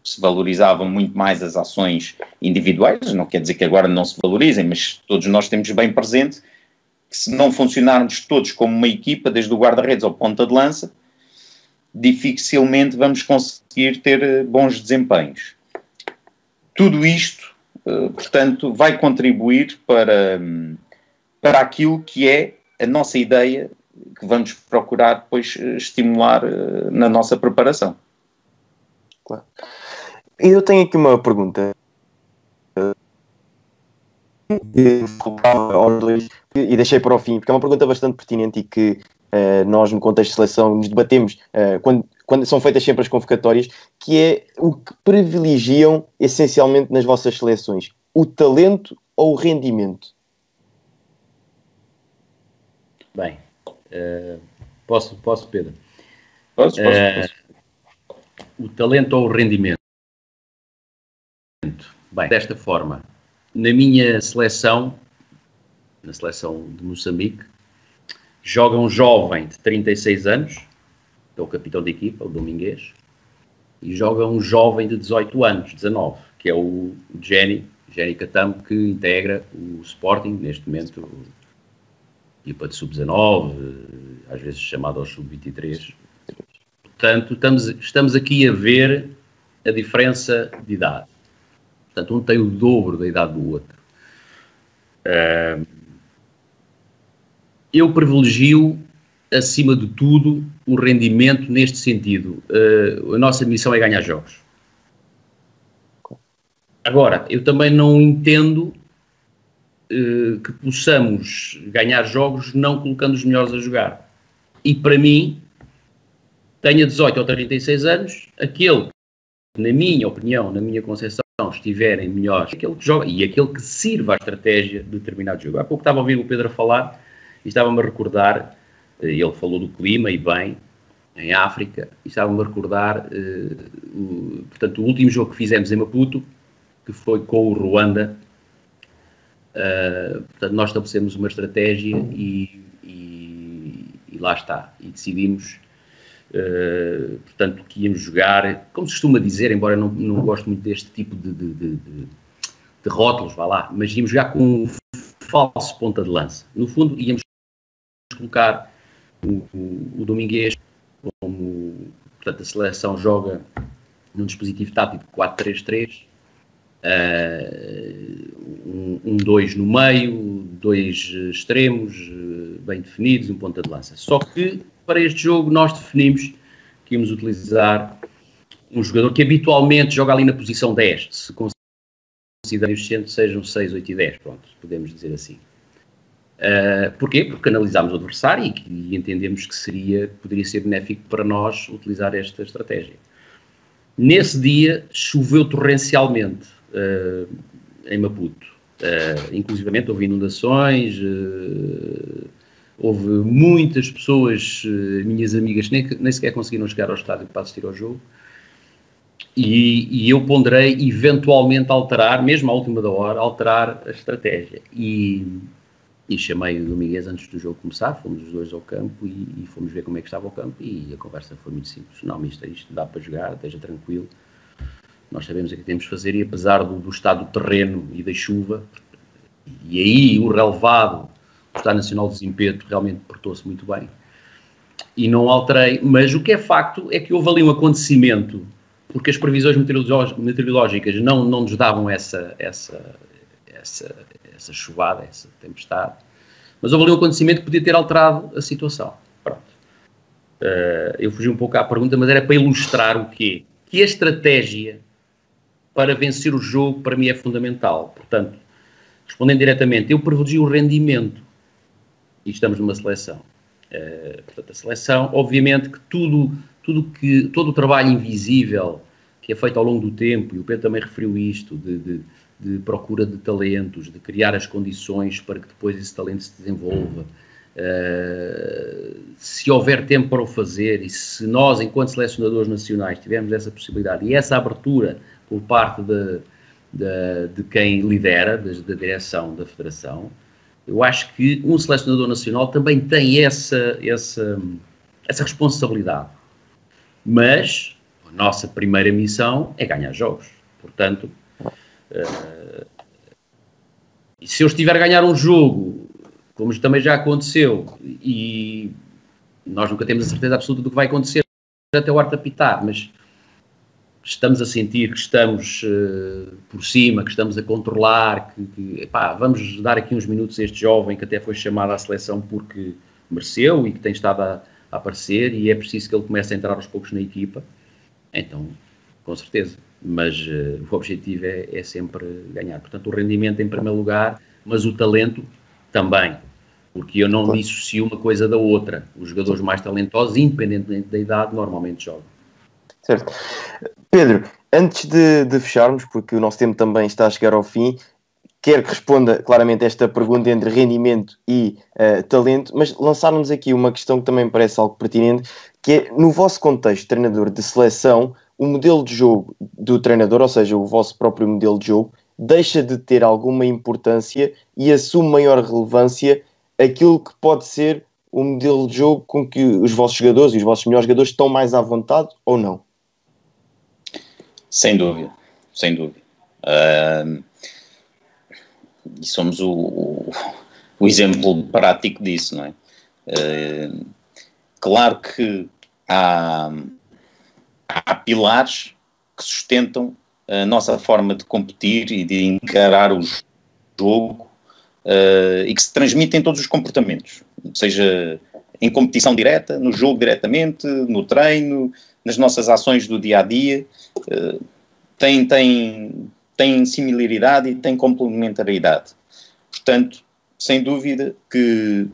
se valorizavam muito mais as ações individuais, não quer dizer que agora não se valorizem, mas todos nós temos bem presente que se não funcionarmos todos como uma equipa, desde o guarda-redes ao ponta de lança, dificilmente vamos conseguir ter eh, bons desempenhos. Tudo isto, portanto, vai contribuir para, para aquilo que é a nossa ideia que vamos procurar depois eh, estimular na nossa preparação. Claro. Eu tenho aqui uma pergunta e deixei para o fim, porque é uma pergunta bastante pertinente e que uh, nós, no contexto de seleção, nos debatemos uh, quando, quando são feitas sempre as convocatórias, que é o que privilegiam essencialmente nas vossas seleções: o talento ou o rendimento? Bem, uh, posso, posso, Pedro? Posso, posso, posso. O talento ou o rendimento? Bem, desta forma, na minha seleção, na seleção de Moçambique, joga um jovem de 36 anos, que é o capitão de equipa, o Domingues, e joga um jovem de 18 anos, 19, que é o Jenny, Jenny Catambo, que integra o Sporting, neste momento, equipa de sub-19, às vezes chamado ao sub-23. Portanto, estamos, estamos aqui a ver a diferença de idade. Portanto, um tem o dobro da idade do outro. Eu privilegio, acima de tudo, o rendimento neste sentido. Uh, a nossa missão é ganhar jogos. Agora, eu também não entendo uh, que possamos ganhar jogos não colocando os melhores a jogar. E para mim, tenha 18 ou 36 anos, aquele, na minha opinião, na minha concepção, estiverem melhores, aquele que joga e aquele que sirva a estratégia de determinado jogo. Há pouco estava a ouvir o Pedro a falar e estava-me a recordar, ele falou do clima e bem, em África, e estava-me a recordar, uh, o, portanto, o último jogo que fizemos em Maputo, que foi com o Ruanda. Uh, portanto, nós estabelecemos uma estratégia e, e, e lá está. E decidimos Uh, portanto, que íamos jogar, como se costuma dizer, embora eu não, não gosto muito deste tipo de, de, de, de, rótulos, vá lá, mas íamos jogar com um falso ponta de lança. No fundo, íamos colocar o, o, Domingues como, portanto, a seleção joga num dispositivo tático 4-3-3, uh, um 2 no meio, dois extremos uh, bem definidos, um ponta de lança. Só que para este jogo nós definimos que íamos utilizar um jogador que habitualmente joga ali na posição 10, se considerarmos que sejam 6, 8 e 10, pronto, podemos dizer assim. Uh, porquê? Porque analisámos o adversário e, e, entendemos que seria, poderia ser benéfico para nós utilizar esta estratégia. Nesse dia choveu torrencialmente uh, em Maputo, uh, inclusivamente houve inundações, uh, houve muitas pessoas, minhas amigas, nem, nem sequer conseguiram chegar ao estádio para assistir ao jogo, e, e, eu ponderei eventualmente alterar, mesmo à última da hora, alterar a estratégia. E e chamei o Domingues antes do jogo começar, fomos os dois ao campo e, e, fomos ver como é que estava o campo e a conversa foi muito simples. Não, mister, isto dá para jogar, esteja tranquilo. Nós sabemos o que temos de fazer e apesar do, do estado do terreno e da chuva, e aí o relevado, o Estado Nacional de Desempeto realmente portou-se muito bem. E não alterei, mas o que é facto é que houve ali um acontecimento, porque as previsões meteorológicas não, não nos davam essa, essa, essa, essa chuvada, essa tempestade. Mas houve ali um acontecimento que podia ter alterado a situação. Pronto. Uh, eu fugi um pouco à pergunta, mas era para ilustrar o quê? Que a estratégia para vencer o jogo, para mim, é fundamental. Portanto, respondendo diretamente, eu privilegio o rendimento. E estamos numa seleção. Uh, portanto, a seleção, obviamente que tudo, tudo que, todo o trabalho invisível que é feito ao longo do tempo, e o Pedro também referiu isto, de, de de procura de talentos, de criar as condições para que depois esse talento se desenvolva. Uh, se houver tempo para o fazer e se nós, enquanto selecionadores nacionais, tivermos essa possibilidade e essa abertura por parte de, de, de quem lidera, da, direção da federação, eu acho que um selecionador nacional também tem essa, essa, essa responsabilidade. Mas a nossa primeira missão é ganhar jogos. Portanto, Uh, e se eu estiver a ganhar um jogo, como também já aconteceu, e nós nunca temos a certeza absoluta do que vai acontecer até o arte apitar, mas estamos a sentir que estamos uh, por cima, que estamos a controlar, que, que epá, vamos dar aqui uns minutos a este jovem que até foi chamado à seleção porque mereceu e que tem estado a, a aparecer e é preciso que ele comece a entrar aos poucos na equipa. Então, com certeza mas uh, o objetivo é, é, sempre ganhar. Portanto, o rendimento em primeiro lugar, mas o talento também, porque eu não claro. dissocio uma coisa da outra. Os jogadores mais talentosos, independentemente da idade, normalmente jogam. Certo. Pedro, antes de, de fecharmos, porque o nosso tempo também está a chegar ao fim, quero que responda claramente esta pergunta entre rendimento e uh, talento, mas lançar-nos aqui uma questão que também me parece algo pertinente, que é, no vosso contexto, treinador de seleção, o modelo de jogo do treinador, ou seja, o vosso próprio modelo de jogo, deixa de ter alguma importância e assume maior relevância aquilo que pode ser o modelo de jogo com que os vossos jogadores e os vossos melhores jogadores estão mais à vontade ou não? Sem dúvida, sem dúvida. Uh, e somos o, o, o, exemplo prático disso, não é? Uh, claro que há há pilares que sustentam a nossa forma de competir e de encarar o jogo uh, e que se transmitem em todos os comportamentos, seja em competição direta, no jogo diretamente, no treino, nas nossas ações do dia a dia, uh, tem, tem, tem similaridade e tem complementaridade. Portanto, sem dúvida que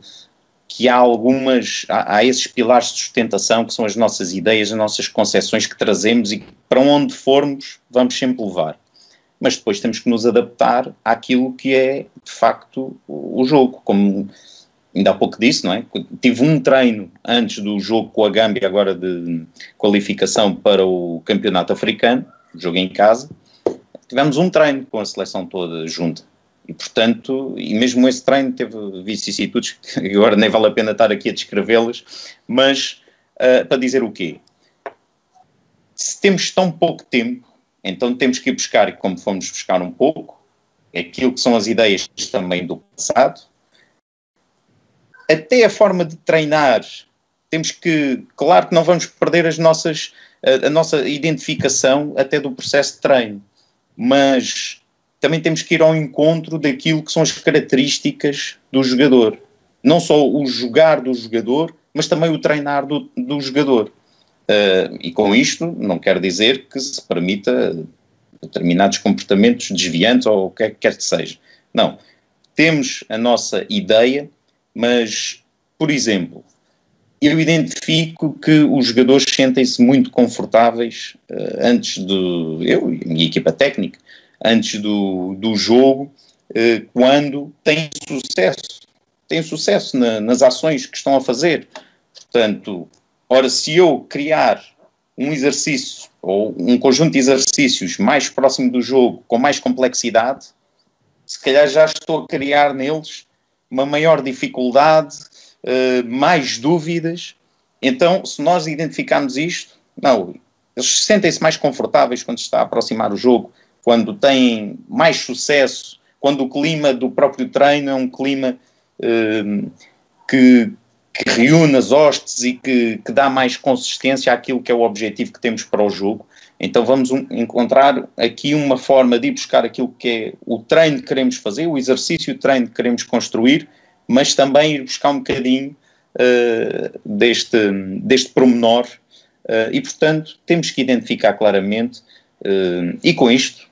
que há algumas, há, há, esses pilares de sustentação que são as nossas ideias, as nossas concepções que trazemos e para onde formos vamos sempre levar. Mas depois temos que nos adaptar àquilo que é de facto o, jogo, como ainda há pouco disse, não é? Tive um treino antes do jogo com a Gâmbia, agora de qualificação para o campeonato africano, jogo em casa. Tivemos um treino com a seleção toda junta. E, portanto, e mesmo esse treino teve vicissitudes, que agora nem vale a pena estar aqui a descrevê-las, mas uh, para dizer o quê? Se temos tão pouco tempo, então temos que ir buscar, como fomos buscar um pouco, aquilo que são as ideias também do passado, até a forma de treinar, temos que, claro que não vamos perder as nossas, a, a nossa identificação até do processo de treino, mas também temos que ir ao encontro daquilo que são as características do jogador. Não só o jogar do jogador, mas também o treinar do, do jogador. Uh, e com isto não quer dizer que se permita determinados comportamentos desviantes ou o que quer que seja. Não. Temos a nossa ideia, mas, por exemplo, eu identifico que os jogadores sentem-se muito confortáveis uh, antes do. Eu e a minha equipa técnica, antes do, do jogo, uh, quando têm sucesso. Têm sucesso na, nas ações que estão a fazer. Portanto, ora, se eu criar um exercício ou um conjunto de exercícios mais próximo do jogo, com mais complexidade, se calhar já estou a criar neles uma maior dificuldade, uh, mais dúvidas. Então, se nós identificarmos isto, não, eles sentem-se mais confortáveis quando se está a aproximar o jogo, quando têm mais sucesso, quando o clima do próprio treino é um clima uh, que, que reúne as hostes e que, que, dá mais consistência àquilo que é o objetivo que temos para o jogo. Então vamos um, encontrar aqui uma forma de ir buscar aquilo que é o treino que queremos fazer, o exercício de treino que queremos construir, mas também ir buscar um bocadinho uh, deste, deste promenor uh, e, portanto, temos que identificar claramente, uh, e com isto,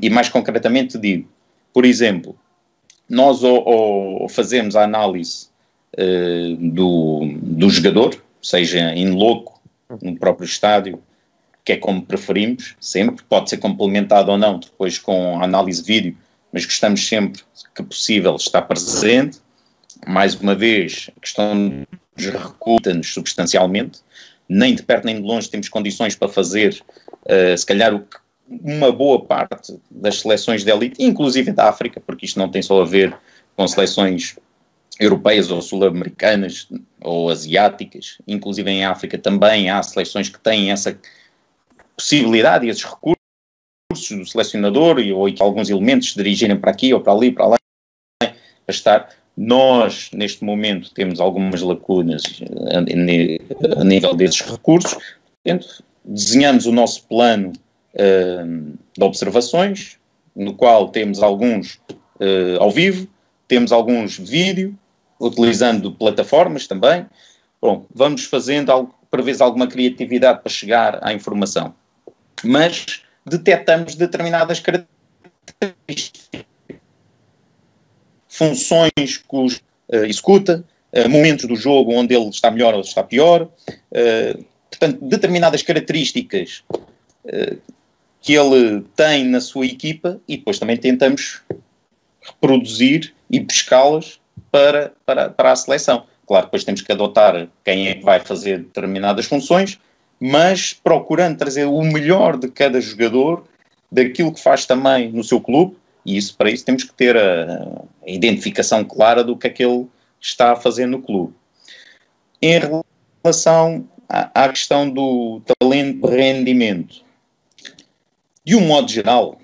e mais concretamente digo, por exemplo, nós ou, fazemos a análise do, do jogador, seja em loco, no próprio estádio, que é como preferimos, sempre, pode ser complementado ou não depois com a análise vídeo, mas gostamos sempre que possível estar presente. Mais uma vez, a questão nos recuta-nos substancialmente, nem de perto nem de longe temos condições para fazer, uh, se calhar, o que uma boa parte das seleções de elite, inclusive da África, porque isto não tem só a ver com seleções europeias ou sul-americanas ou asiáticas, inclusive em África também há seleções que têm essa possibilidade e esses recursos. Do selecionador e, ou alguns elementos dirigirem para aqui ou para ali, para lá, para estar. Nós, neste momento, temos algumas lacunas a, a nível desses recursos, portanto, desenhamos o nosso plano de observações, no qual temos alguns uh, ao vivo, temos alguns vídeo, utilizando plataformas também. Bom, vamos fazendo, algo, por vezes, alguma criatividade para chegar à informação mas detectamos determinadas características, funções que os uh, executa, uh, momentos do jogo onde ele está melhor ou está pior, uh, portanto, determinadas características que ele tem na sua equipa e depois também tentamos reproduzir e pescá-las para, para, para a seleção. Claro, depois temos que adotar quem é que vai fazer determinadas funções, mas procurando trazer o melhor de cada jogador, daquilo que faz também no seu clube, e isso para isso temos que ter a, a identificação clara do que é que ele está a fazer no clube. Em relação à, à questão do talento de rendimento, de um modo geral,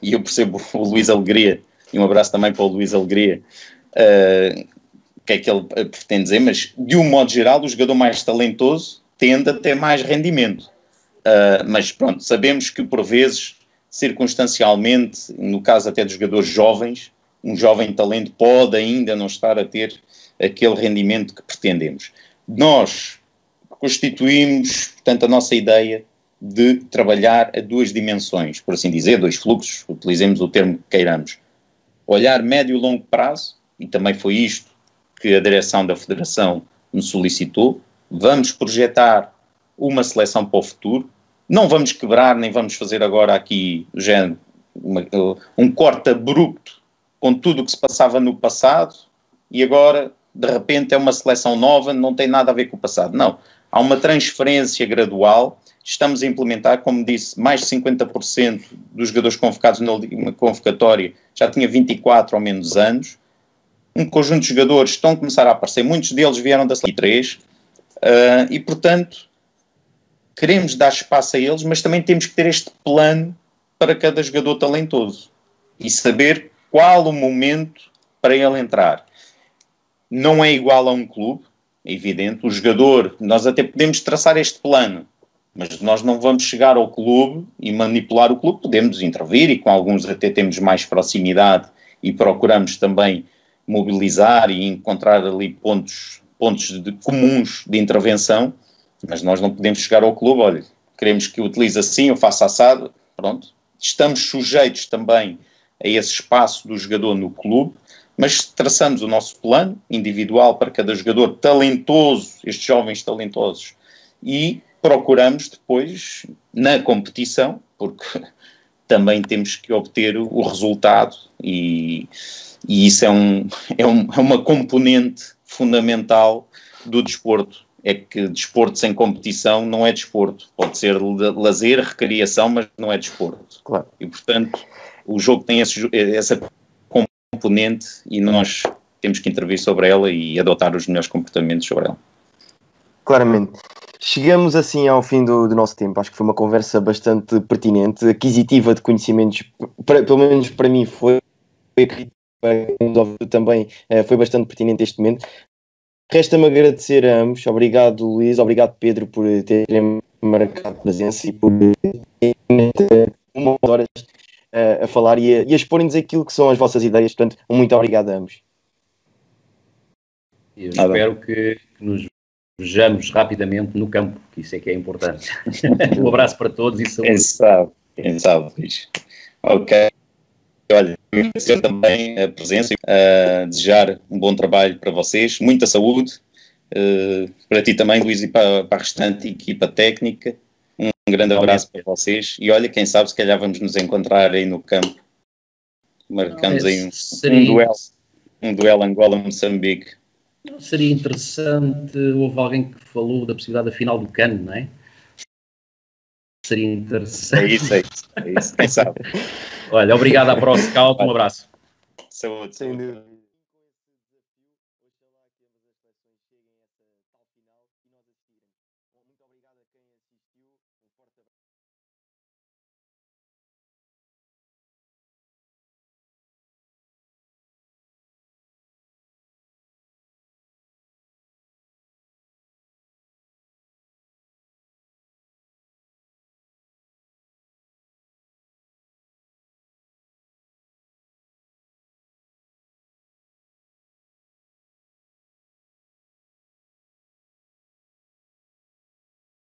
e eu percebo o Luís Alegria, e um abraço também para o Luís Alegria, uh, o que é que ele pretende dizer, mas de um modo geral, o jogador mais talentoso tende a ter mais rendimento. Uh, mas pronto, sabemos que por vezes, circunstancialmente, no caso até dos jogadores jovens, um jovem talento pode ainda não estar a ter aquele rendimento que pretendemos. Nós constituímos, portanto, a nossa ideia de trabalhar a duas dimensões, por assim dizer, dois fluxos, utilizemos o termo que queiramos. Olhar médio e longo prazo, e também foi isto que a direção da Federação nos solicitou, vamos projetar uma seleção para o futuro, não vamos quebrar, nem vamos fazer agora aqui uma, um corte abrupto com tudo o que se passava no passado e agora, de repente, é uma seleção nova, não tem nada a ver com o passado. Não. Há uma transferência gradual. Estamos a implementar, como disse, mais de 50% dos jogadores convocados na convocatória já tinha 24 ou menos anos. Um conjunto de jogadores estão a começar a aparecer, muitos deles vieram da seleção 3 Uh, e, portanto, queremos dar espaço a eles, mas também temos que ter este plano para cada jogador talentoso e saber qual o momento para ele entrar. Não é igual a um clube, é evidente. O jogador, nós até podemos traçar este plano, Mas nós não vamos chegar ao clube e manipular o clube, podemos intervir e com alguns até temos mais proximidade e procuramos também mobilizar e encontrar ali pontos, pontos de, comuns de intervenção, mas nós não podemos chegar ao clube, olha, queremos que utilize assim, eu faça assado, pronto. Estamos sujeitos também a esse espaço do jogador no clube, mas traçamos o nosso plano individual para cada jogador talentoso, estes jovens talentosos, e procuramos depois, na competição, porque também temos que obter o resultado e, e isso é, um, é, um, é uma componente fundamental do desporto. É que desporto sem competição não é desporto. Pode ser lazer, recriação, mas não é desporto. Claro. E, portanto, o jogo tem esse, essa componente e nós temos que intervir sobre ela e adotar os melhores comportamentos sobre ela. Claramente. Chegamos assim ao fim do, do, nosso tempo. Acho que foi uma conversa bastante pertinente, aquisitiva de conhecimentos, para, pelo menos para mim foi, foi também eh, foi bastante pertinente este momento. Resta-me agradecer a ambos. Obrigado, Luís. Obrigado, Pedro, por terem marcado presença e por uma horas a, a falar e a, e a exporem-nos aquilo que são as vossas ideias. Portanto, muito obrigado a ambos. Eu espero que, que nos vejamos rapidamente no campo, que isso é que é importante. um abraço para todos e saúde. Quem sabe, quem sabe, Luís. Ok. Olha, agradecer também a presença, a desejar um bom trabalho para vocês, muita saúde, uh, para ti também, Luís, e para, para a restante equipa técnica. Um grande abraço para vocês e olha, quem sabe se calhar vamos nos encontrar aí no campo. Marcamos aí um, um duelo, um duelo Angola-Moçambique. Seria interessante, houve alguém que falou da possibilidade da final do cano, não é? Seria interessante. É isso, é isso, é isso quem sabe. Olha, obrigado à ProScout, um abraço. Saúde. Sem dúvida.